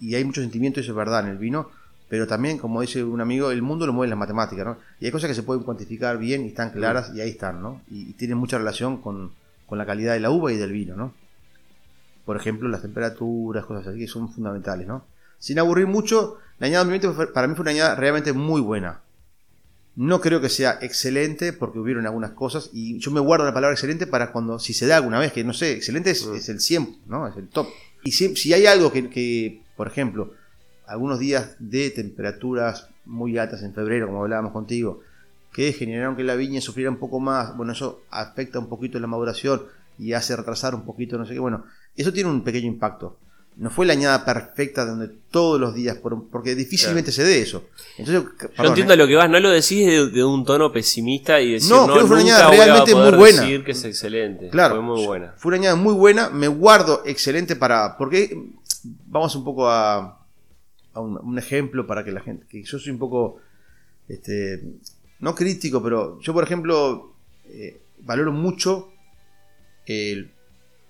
Speaker 2: y- hay mucho sentimiento, eso es verdad en el vino, pero también, como dice un amigo, el mundo lo mueven las matemáticas. Y hay cosas que se pueden cuantificar bien y están claras y ahí están. Y, tienen mucha relación con, la calidad de la uva y del vino, ¿no? Por ejemplo, las temperaturas, cosas así que son fundamentales. Sin aburrir mucho, la añada 2020 fue- para mí fue una añada realmente muy buena. No creo que sea excelente porque hubieron algunas cosas y yo me guardo la palabra excelente para cuando, si se da alguna vez, que no sé, excelente es,
Speaker 1: Mm.
Speaker 2: es el 100, ¿no? Es el top. Y si, si hay algo que, que, por ejemplo, algunos días de temperaturas muy altas en febrero, como hablábamos contigo, que generaron que la viña sufriera un poco más, bueno, eso afecta un poquito la maduración y hace retrasar un poquito, no sé qué, bueno, eso tiene un pequeño impacto. No fue la añada perfecta donde todos los días, por- porque difícilmente se dé eso. Entonces,
Speaker 1: Yo entiendo
Speaker 2: ¿eh?
Speaker 1: lo que vas, no lo decís de, de un tono pesimista y decir,
Speaker 2: No,
Speaker 1: no,
Speaker 2: creo que fue una añada realmente muy buena.
Speaker 1: decir que es excelente.
Speaker 2: Claro,
Speaker 1: Fue muy buena.
Speaker 2: Fue una añada muy buena. Me guardo excelente para. Porque vamos un poco a, a un, un ejemplo para que la gente. Que yo soy un poco. Este, no crítico, pero yo, por ejemplo, eh, valoro mucho el-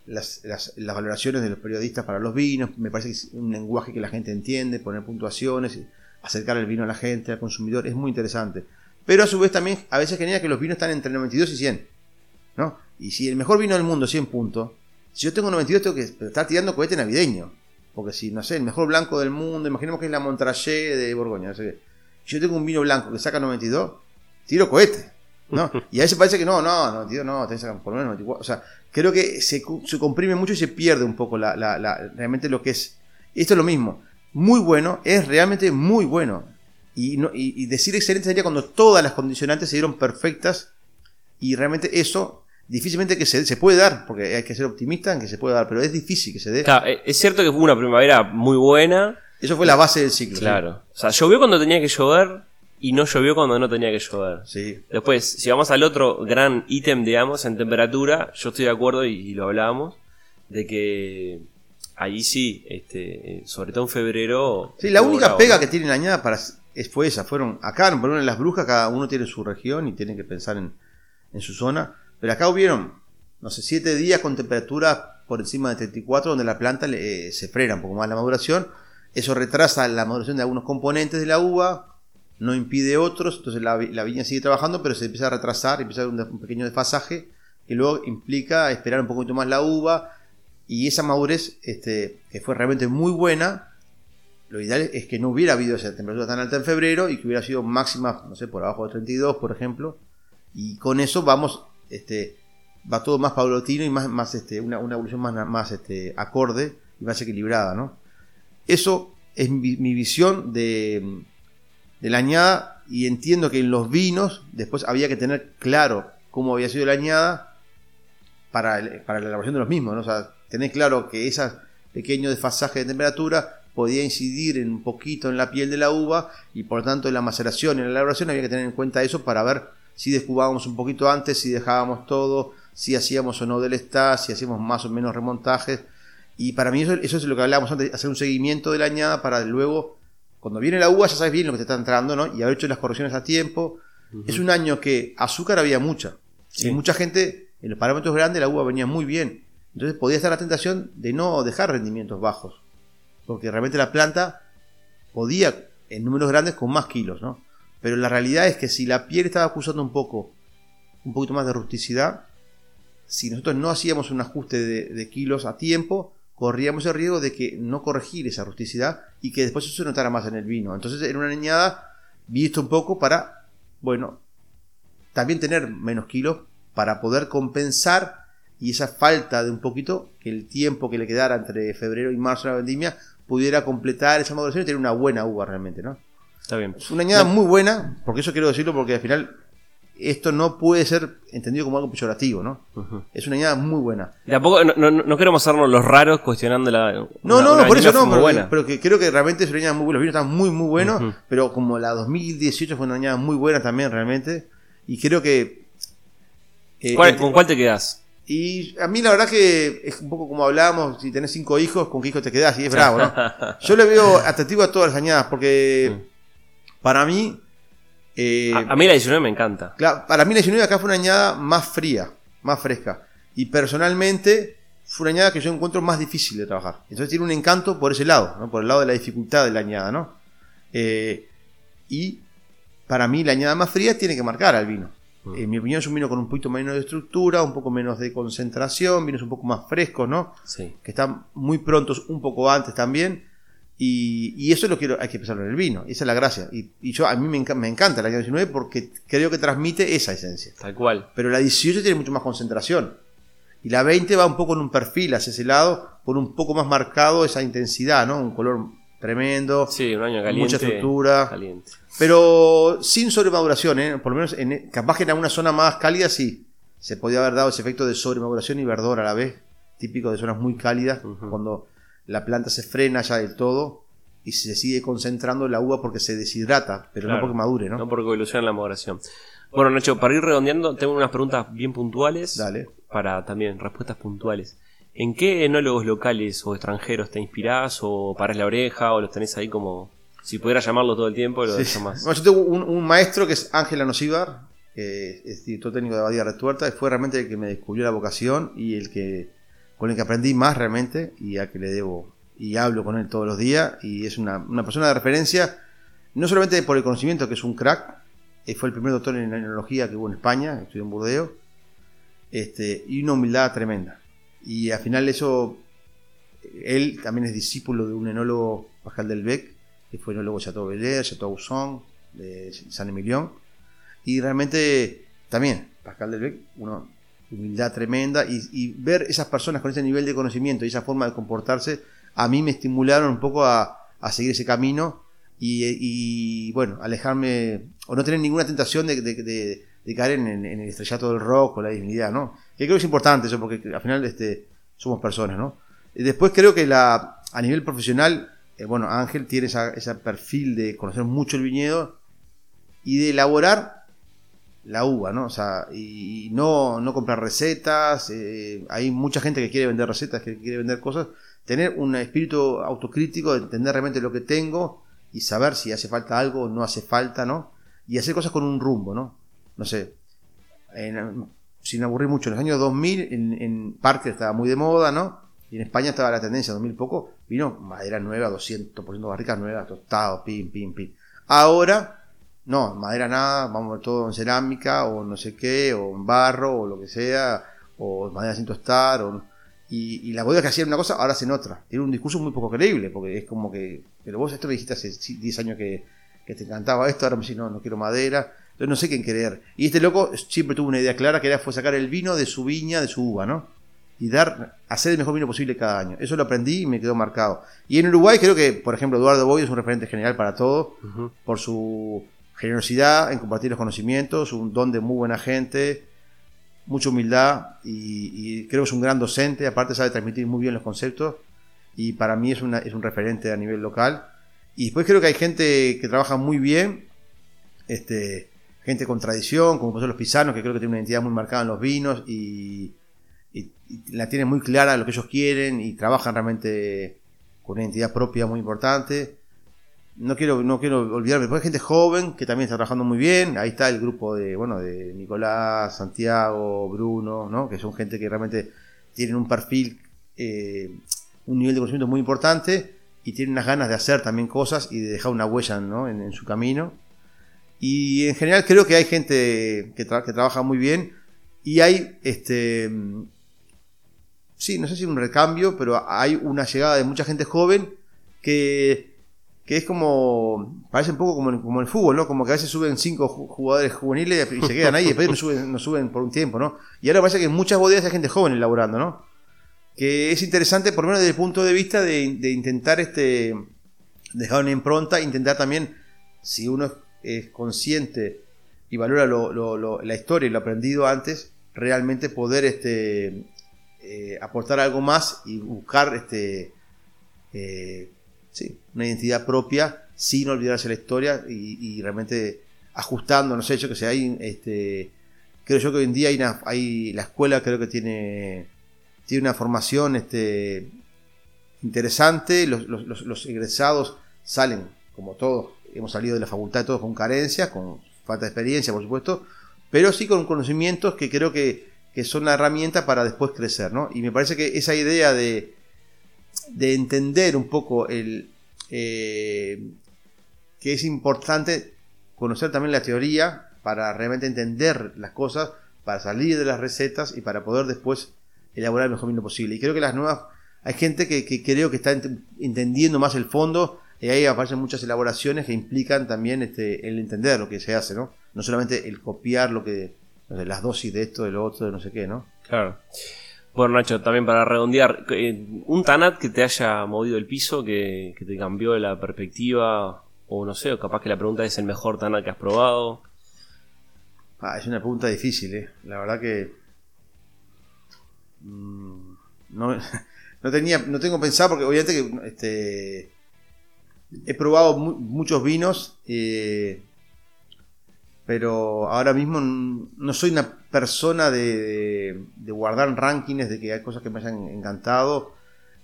Speaker 2: las, las- valoraciones de los periodistas para los vinos. Me parece que es un lenguaje que la gente entiende, poner puntuaciones, acercar el vino a la gente, al consumidor. Es muy interesante. Pero a su vez también a veces genera que los vinos están entre 92 y 100. ¿no? Y si el mejor vino del mundo, 100 puntos, si yo tengo 92, tengo que estar tirando cohete navideño. Porque si, no sé, el mejor blanco del mundo, imaginemos que es la Montrachet de Borgoña, no sé qué. Si yo tengo un vino blanco que saca 92, tiro cohete. ¿No? (laughs) Y a veces parece que no, no, 92 no, tenés que sacar por lo menos 94. O sea, creo que se, se comprime mucho y se pierde un poco la, la- la- realmente lo que es. Esto es lo mismo. Muy bueno, es realmente muy bueno. Y, no, y, y decir excelente sería cuando todas las condicionantes se dieron perfectas y realmente eso difícilmente que se, se puede dar, porque hay que ser optimista en que se puede dar, pero es difícil que se dé.
Speaker 1: Claro, eh, es cierto que fue una primavera muy buena,
Speaker 2: Eso fue la base del ciclo. ¿sí?
Speaker 1: claro. O sea, llovió cuando tenía que llover y no llovió cuando no tenía que llover.
Speaker 2: Sí.
Speaker 1: Después, si vamos al otro gran ítem, digamos, en temperatura, yo estoy de acuerdo y, y lo hablábamos, de que ahí sí, este, sobre todo en febrero.
Speaker 2: Sí, la única
Speaker 1: bravo,
Speaker 2: pega que tiene la añada para, es, fue esa. Fueron acá, por ejemplo, en las brujas, cada uno tiene su región y tiene que pensar en, en su zona. Pero acá hubieron, no sé, siete días con temperaturas por encima de 34, donde la planta le- eh, se frena un poco más la maduración. Eso retrasa la maduración de algunos componentes de la uva, no impide otros, entonces la, vi- la viña sigue trabajando, pero se empieza a retrasar, empieza a haber un, pequeño desfasaje, que luego implica esperar un poquito más la uva. Y esa madurez, este, que fue realmente muy buena, lo ideal es que no hubiera habido esa temperatura tan alta en febrero y que hubiera sido máxima, no sé, por abajo de 32, por ejemplo. Y con eso vamos, este, va todo más paulatino y más, más este, una, una evolución más, más este, acorde y más equilibrada, ¿no? Eso es mi visión de, la añada y entiendo que en los vinos después había que tener claro cómo había sido la añada para, para la elaboración de los mismos, ¿no? O sea, tener claro que ese pequeño desfasaje de temperatura podía incidir en un poquito en la piel de la uva y por tanto en la maceración y en la elaboración había que tener en cuenta eso para ver si descubábamos un poquito antes, si dejábamos todo, si hacíamos o no del está, si hacíamos más o menos remontajes. Y para mí eso, eso es lo que hablábamos antes, hacer un seguimiento de la añada para luego, cuando viene la uva ya sabes bien lo que te está entrando, ¿no? Y haber hecho las correcciones a tiempo. Es un año que azúcar había mucha.
Speaker 1: Sí.
Speaker 2: Y mucha gente, en los parámetros grandes, la uva venía muy bien. Entonces podía estar la tentación de no dejar rendimientos bajos. Porque realmente la planta podía, en números grandes, con más kilos, ¿no? Pero la realidad es que si la piel estaba acusando un poco, un poquito más de rusticidad, si nosotros no hacíamos un ajuste de, de kilos a tiempo, corríamos el riesgo de que no corregir esa rusticidad y que después eso se notara más en el vino. Entonces era una añada visto un poco para, bueno, también tener menos kilos para poder compensar y esa falta de un poquito, que el tiempo que le quedara entre febrero y marzo de la vendimia pudiera completar esa maduración y tener una buena uva realmente, ¿no?
Speaker 1: Está bien.
Speaker 2: Una añada muy buena, porque eso quiero decirlo, porque al final esto no puede ser entendido como algo peyorativo, ¿no? Es una añada muy buena.
Speaker 1: Tampoco, no, no, no queremos hacernos los raros cuestionando la.
Speaker 2: No,
Speaker 1: una-
Speaker 2: no,
Speaker 1: una
Speaker 2: por eso no, pero,
Speaker 1: buena.
Speaker 2: pero que creo que realmente es una añada muy buena. Los vinos están muy, muy buenos, pero como la 2018 fue una añada muy buena también, realmente. Y creo que. eh,
Speaker 1: ¿Cuál-
Speaker 2: eh,
Speaker 1: ¿Con cuál te quedas?
Speaker 2: Y a mí la verdad que es un poco como hablábamos, si tenés cinco hijos, ¿con qué hijo te quedás? Y es bravo, ¿no? (laughs) Yo le veo atractivo a todas las añadas, porque para mí... eh,
Speaker 1: A, a mí la 19 me encanta.
Speaker 2: Claro, para mí la 19 acá fue una añada más fría, más fresca. Y personalmente fue una añada que yo encuentro más difícil de trabajar. Entonces tiene un encanto por ese lado, ¿no? por el lado de la dificultad de la añada. ¿no? Eh, y para mí la añada más fría tiene que marcar al vino.
Speaker 1: Mm.
Speaker 2: En mi opinión es un vino con un poquito menos de estructura, un poco menos de concentración, vinos un poco más frescos, ¿no?
Speaker 1: Sí.
Speaker 2: que están muy prontos, un poco antes también. Y, y eso lo quiero, hay que pensarlo en el vino, esa es la gracia. Y, y yo a mí me, enca- me encanta la año 19 porque creo que transmite esa esencia.
Speaker 1: Tal cual.
Speaker 2: Pero la 18 tiene mucho más concentración. Y la 20 va un poco en un perfil hacia ese lado, con un poco más marcado esa intensidad, ¿no? Un color tremendo,
Speaker 1: Sí, un año caliente.
Speaker 2: mucha estructura.
Speaker 1: Caliente.
Speaker 2: Pero sin sobremaduración, ¿eh? por lo menos en, capaz que en alguna zona más cálida sí. Se podía haber dado ese efecto de sobremaduración y verdor a la vez, típico de zonas muy cálidas, cuando la planta se frena ya del todo y se sigue concentrando la uva porque se deshidrata, pero
Speaker 1: Claro.
Speaker 2: no porque madure, ¿no?
Speaker 1: No porque evoluciona la maduración. Bueno, Nacho, para ir redondeando, tengo unas preguntas bien puntuales.
Speaker 2: Dale.
Speaker 1: Para también respuestas puntuales. ¿En qué enólogos locales o extranjeros te inspirás o paras la oreja o los tenés ahí como... Si pudiera llamarlo todo el tiempo, lo
Speaker 2: Sí.
Speaker 1: llamás?
Speaker 2: Bueno, yo tengo un, un maestro que es Ángel Anosíbar, que es director técnico de Abadía Retuerta, y fue realmente el que me descubrió la vocación y el que con el que aprendí más realmente y a que le debo y hablo con él todos los días y es una, persona de referencia no solamente por el conocimiento que es un crack eh, fue el primer doctor en enología que hubo en España estudió en Burdeos este, y una humildad tremenda. Y al final eso él también es discípulo de un enólogo Pascal Delbecq que fue enólogo Chateau Belair, Chateau Ausson de San Emilión y realmente también Pascal Delbecq una humildad tremenda y, y ver esas personas con ese nivel de conocimiento y esa forma de comportarse a mí me estimularon un poco a, a seguir ese camino y, y, bueno, alejarme o no tener ninguna tentación de, de- de- de caer en, en- el estrellato del rock o la dignidad, ¿no? Que creo que es importante eso porque al final este, somos personas, ¿no? Y después creo que la, a nivel profesional, eh, bueno, Ángel tiene esa- ese perfil de conocer mucho el viñedo y de elaborar la uva, ¿no? O sea, y, no, no comprar recetas, eh, hay mucha gente que quiere vender recetas, que quiere vender cosas, tener un espíritu autocrítico, de entender realmente lo que tengo y saber si hace falta algo o no hace falta, ¿no? Y hacer cosas con un rumbo, ¿no? No sé, sin aburrir mucho, en los años 2000 en, Parker estaba muy de moda, ¿no? Y en España estaba la tendencia, 2000 poco, vino madera nueva, 200% barricas nuevas, tostado, pim, pim, pim. Ahora no, madera nada, vamos todo en cerámica o no sé qué, o en barro o lo que sea, o madera sin tostar, o, y, y la bodegas que hacían una cosa ahora hacen otra. Tiene un discurso muy poco creíble, porque es como que, pero vos esto me dijiste hace 10 años que, te encantaba esto, ahora me decís, no, no quiero madera, entonces no sé quién querer. Y este loco siempre tuvo una idea clara que era fue sacar el vino de su viña, de su uva, ¿no? Y dar, hacer el mejor vino posible cada año. Eso lo aprendí y me quedó marcado. Y en Uruguay creo que, por ejemplo, Eduardo Boy es un referente general para todo, por su generosidad en compartir los conocimientos, un don de muy buena gente, mucha humildad y, creo que es un gran docente, aparte sabe transmitir muy bien los conceptos y para mí es, una, es un referente a nivel local. Y después creo que hay gente que trabaja muy bien, este, gente con tradición, como son los pisanos, que creo que tienen una identidad muy marcada en los vinos y, y la tienen muy clara lo que ellos quieren y trabajan realmente con una identidad propia muy importante no quiero, no quiero olvidarme, después hay gente joven que también está trabajando muy bien, ahí está el grupo de, bueno, de Nicolás, Santiago, Bruno, ¿no? que son gente que realmente tienen un perfil, eh, un nivel de conocimiento muy importante y tienen unas ganas de hacer también cosas y de dejar una huella ¿no? en, su camino. Y en general creo que hay gente que, que trabaja muy bien y hay, este, sí, no sé si un recambio, pero hay una llegada de mucha gente joven que que es como, parece un poco como, el fútbol, ¿no? Como que a veces suben cinco jugadores juveniles y se quedan ahí y después no suben, no suben por un tiempo, ¿no? Y ahora parece que en muchas bodegas hay gente joven elaborando, ¿no? Que es interesante, por lo menos desde el punto de vista de, intentar este, dejar una impronta, intentar también, si uno es consciente y valora la historia y lo aprendido antes, realmente poder este, eh, aportar algo más y buscar este, eh, sí, una identidad propia sin olvidarse la historia y, realmente ajustando, no sé, yo que sé, hay, este, creo yo que hoy en día hay, una, hay la escuela creo que tiene, tiene una formación este, interesante, los, los, egresados salen, como todos, hemos salido de la facultad todos con carencias, con falta de experiencia, por supuesto, pero sí con conocimientos que creo que, que son la herramienta para después crecer, ¿no? Y me parece que esa idea de, de entender un poco el, eh, que es importante conocer también la teoría para realmente entender las cosas, para salir de las recetas y para poder después elaborar el mejor vino posible. Y creo que las nuevas, hay gente que, creo que está entendiendo más el fondo y ahí aparecen muchas elaboraciones que implican también este, el entender lo que se hace, ¿no? No solamente el copiar lo que, las dosis de esto, de lo otro, de no sé qué, ¿no?
Speaker 1: Claro. Bueno, Nacho, también para redondear, eh, un Tanat que te haya movido el piso, que, te cambió la perspectiva, o no sé, o capaz que la pregunta es el mejor Tanat que has probado.
Speaker 2: Es una pregunta difícil, ¿eh? La verdad que. Mm, no, (laughs) no, tenía, no tengo pensado, porque obviamente que este, he probado muchos vinos. Eh, pero ahora mismo no soy una persona de, guardar rankings de que hay cosas que me hayan encantado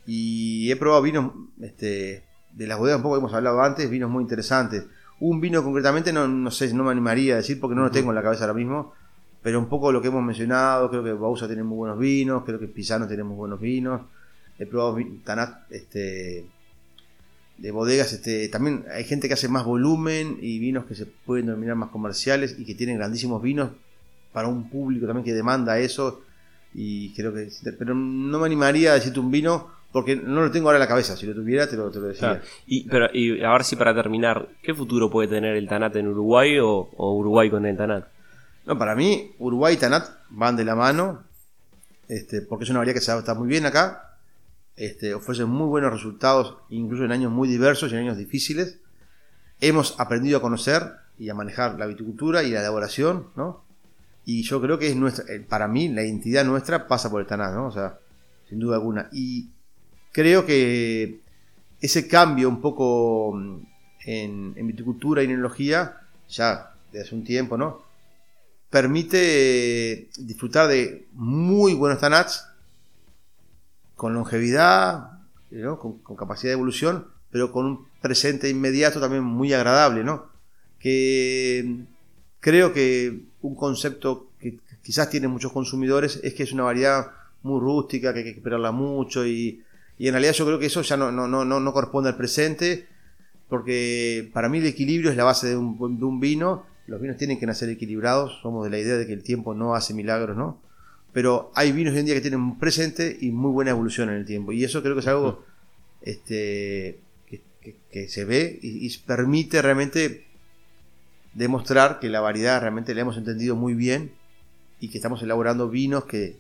Speaker 2: y he probado vinos este, de las bodegas un poco que hemos hablado antes, vinos muy interesantes. Un vino concretamente no, no sé, no me animaría a decir porque no lo tengo en la cabeza ahora mismo, pero un poco lo que hemos mencionado, creo que Bausa tiene muy buenos vinos, creo que Pisano tiene muy buenos vinos. He probado Tanat, este, de bodegas, este, también hay gente que hace más volumen y vinos que se pueden denominar más comerciales y que tienen grandísimos vinos para un público también que demanda eso. Y creo que. Pero no me animaría a decirte un vino porque no lo tengo ahora en la cabeza. Si lo tuviera, te lo, te lo decía.
Speaker 1: Y, pero, y ahora sí, para terminar, ¿qué futuro puede tener el Tanat en Uruguay o, Uruguay con el Tanat?
Speaker 2: No, para mí, Uruguay y Tanat van de la mano. Este, porque es una variedad que se está muy bien acá este, ofrecen muy buenos resultados, incluso en años muy diversos y en años difíciles. Hemos aprendido a conocer y a manejar la viticultura y la elaboración, ¿no? Y yo creo que es nuestra, eh, para mí, la identidad nuestra pasa por el Tanat, ¿no? O sea, sin duda alguna. Y creo que ese cambio un poco mm, en, viticultura y en enología, ya desde hace un tiempo, ¿no? permite disfrutar de muy buenos tanats con longevidad, con, capacidad de evolución, pero con un presente inmediato también muy agradable, ¿no? Que creo que un concepto que quizás tiene muchos consumidores es que es una variedad muy rústica, que hay que esperarla mucho y, en realidad yo creo que eso ya no, no, no, no corresponde al presente, porque para mí el equilibrio es la base de un, de un vino, los vinos tienen que nacer equilibrados, somos de la idea de que el tiempo no hace milagros, ¿no? Pero hay vinos hoy en día que tienen un presente y muy buena evolución en el tiempo, y eso creo que es algo este, que, se ve y, permite realmente demostrar que la variedad realmente la hemos entendido muy bien y que estamos elaborando vinos que,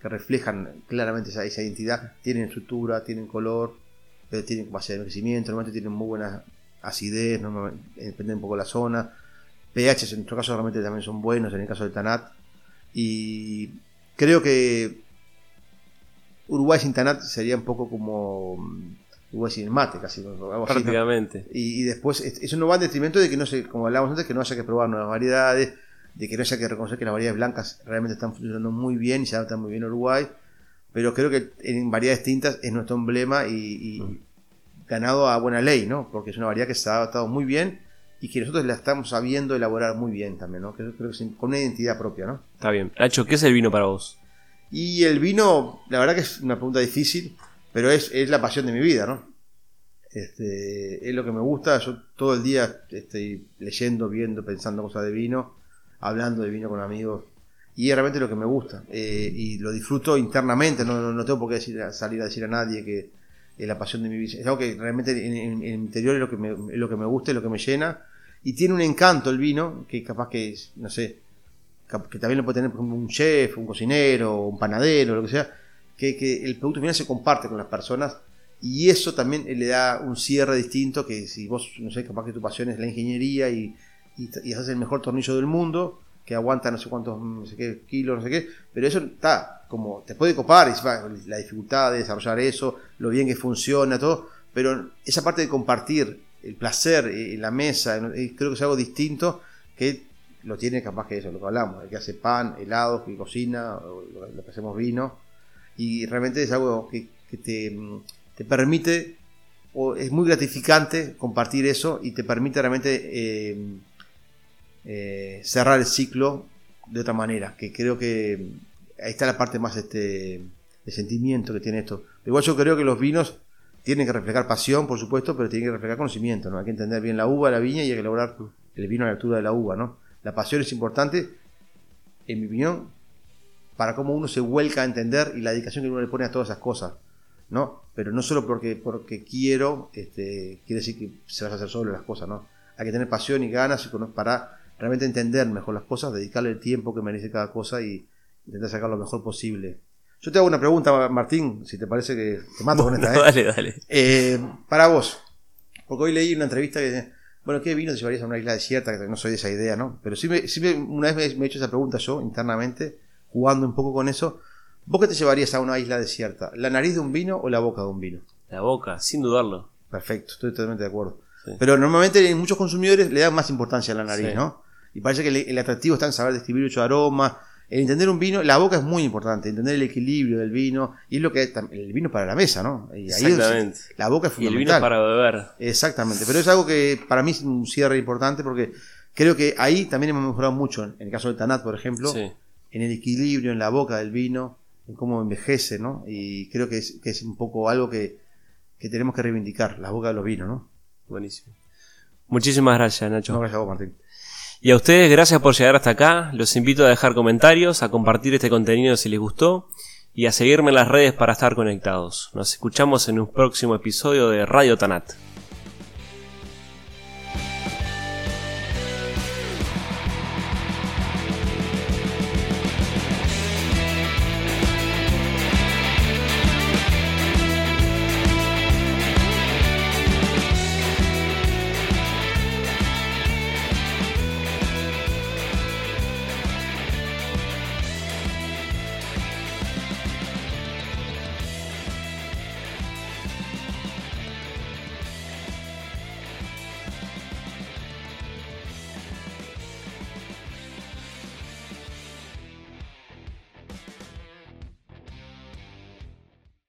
Speaker 2: que reflejan claramente esa, identidad. Tienen estructura, tienen color, eh, tienen capacidad de envejecimiento, normalmente tienen muy buena acidez, depende un poco de la zona. pH en nuestro caso realmente también son buenos, en el caso del Tanat. Y creo que Uruguay sin Tanat sería un poco como mm, Uruguay sin mate, casi.
Speaker 1: Prácticamente.
Speaker 2: y, después, eso no va en detrimento de que no se, como hablábamos antes, que no haya que probar nuevas variedades, de que no haya que reconocer que las variedades blancas realmente están funcionando muy bien y se adaptan muy bien a Uruguay. Pero creo que en variedades distintas es nuestro emblema y, mm. ganado a buena ley, ¿no? Porque es una variedad que se ha adaptado muy bien y que nosotros la estamos sabiendo elaborar muy bien también, ¿no? Creo, creo que con una identidad propia, ¿no?
Speaker 1: Está bien. Nacho, ¿qué es el vino para vos?
Speaker 2: Y el vino, la verdad que es una pregunta difícil, pero es, la pasión de mi vida, ¿no? Este, es lo que me gusta, yo todo el día estoy leyendo, viendo, pensando cosas de vino, hablando de vino con amigos, y es realmente lo que me gusta, eh, y lo disfruto internamente, no, no, tengo por qué decir, salir a decir a nadie que es la pasión de mi vida, es algo que realmente en, el interior es lo, que me, es lo que me gusta, es lo que me llena, y tiene un encanto el vino, que capaz que, no sé, que también lo puede tener por un chef, un cocinero, un panadero, lo que sea, que, el producto final se comparte con las personas y eso también le da un cierre distinto que si vos, no sé, capaz que tu pasión es la ingeniería y, y, haces el mejor tornillo del mundo, que aguanta no sé cuántos no sé qué, kilos, no sé qué, pero eso está como, te puede copar, y la dificultad de desarrollar eso, lo bien que funciona, todo, pero esa parte de compartir el placer en la mesa, creo que es algo distinto que lo tiene capaz que eso, lo que hablamos, el que hace pan, helado, que cocina, lo, que hacemos vino, y realmente es algo que, te, te, permite, o es muy gratificante compartir eso y te permite realmente eh, eh, cerrar el ciclo de otra manera, que creo que ahí está la parte más este, de sentimiento que tiene esto. Igual yo creo que los vinos tienen que reflejar pasión, por supuesto, pero tienen que reflejar conocimiento, ¿no? Hay que entender bien la uva, la viña y hay que lograr el vino a la altura de la uva, ¿no? La pasión es importante, en mi opinión, para cómo uno se vuelca a entender y la dedicación que uno le pone a todas esas cosas, ¿no? Pero no solo porque, porque quiero, este, quiere decir que se vas a hacer solo las cosas, ¿no? Hay que tener pasión y ganas para realmente entender mejor las cosas, dedicarle el tiempo que merece cada cosa y intentar sacar lo mejor posible. Yo te hago una pregunta, Martín, si te parece que te mato con (laughs) esta. ¿eh?
Speaker 1: Dale, dale.
Speaker 2: Eh, para vos, porque hoy leí una entrevista que bueno, ¿qué vino te llevarías a una isla desierta? Que no soy de esa idea, ¿no? Pero sí, me, sí una vez me, he hecho esa pregunta yo internamente, jugando un poco con eso. ¿Vos qué te llevarías a una isla desierta? ¿La nariz de un vino o la boca de un vino?
Speaker 1: La boca, sin dudarlo.
Speaker 2: Perfecto, estoy totalmente de acuerdo. Pero normalmente muchos consumidores le dan más importancia a la nariz, ¿no? Y parece que el, atractivo está en saber describir mucho aroma, el entender un vino, la boca es muy importante, entender el equilibrio del vino, y es lo que el vino para la mesa, ¿no?
Speaker 1: Y Exactamente.
Speaker 2: la boca es fundamental.
Speaker 1: Y el vino para beber.
Speaker 2: Exactamente, pero es algo que para mí es un cierre importante porque creo que ahí también hemos mejorado mucho, en el caso del Tanat, por ejemplo, en el equilibrio, en la boca del vino, en cómo envejece, ¿no? Y creo que es, que es un poco algo que, que tenemos que reivindicar, la boca de los vinos, ¿no?
Speaker 1: Buenísimo. Muchísimas gracias, Nacho.
Speaker 2: No, gracias a vos, Martín.
Speaker 1: Y a ustedes, gracias por llegar hasta acá. Los invito a dejar comentarios, a compartir este contenido si les gustó y a seguirme en las redes para estar conectados. Nos escuchamos en un próximo episodio de Radio Tanat.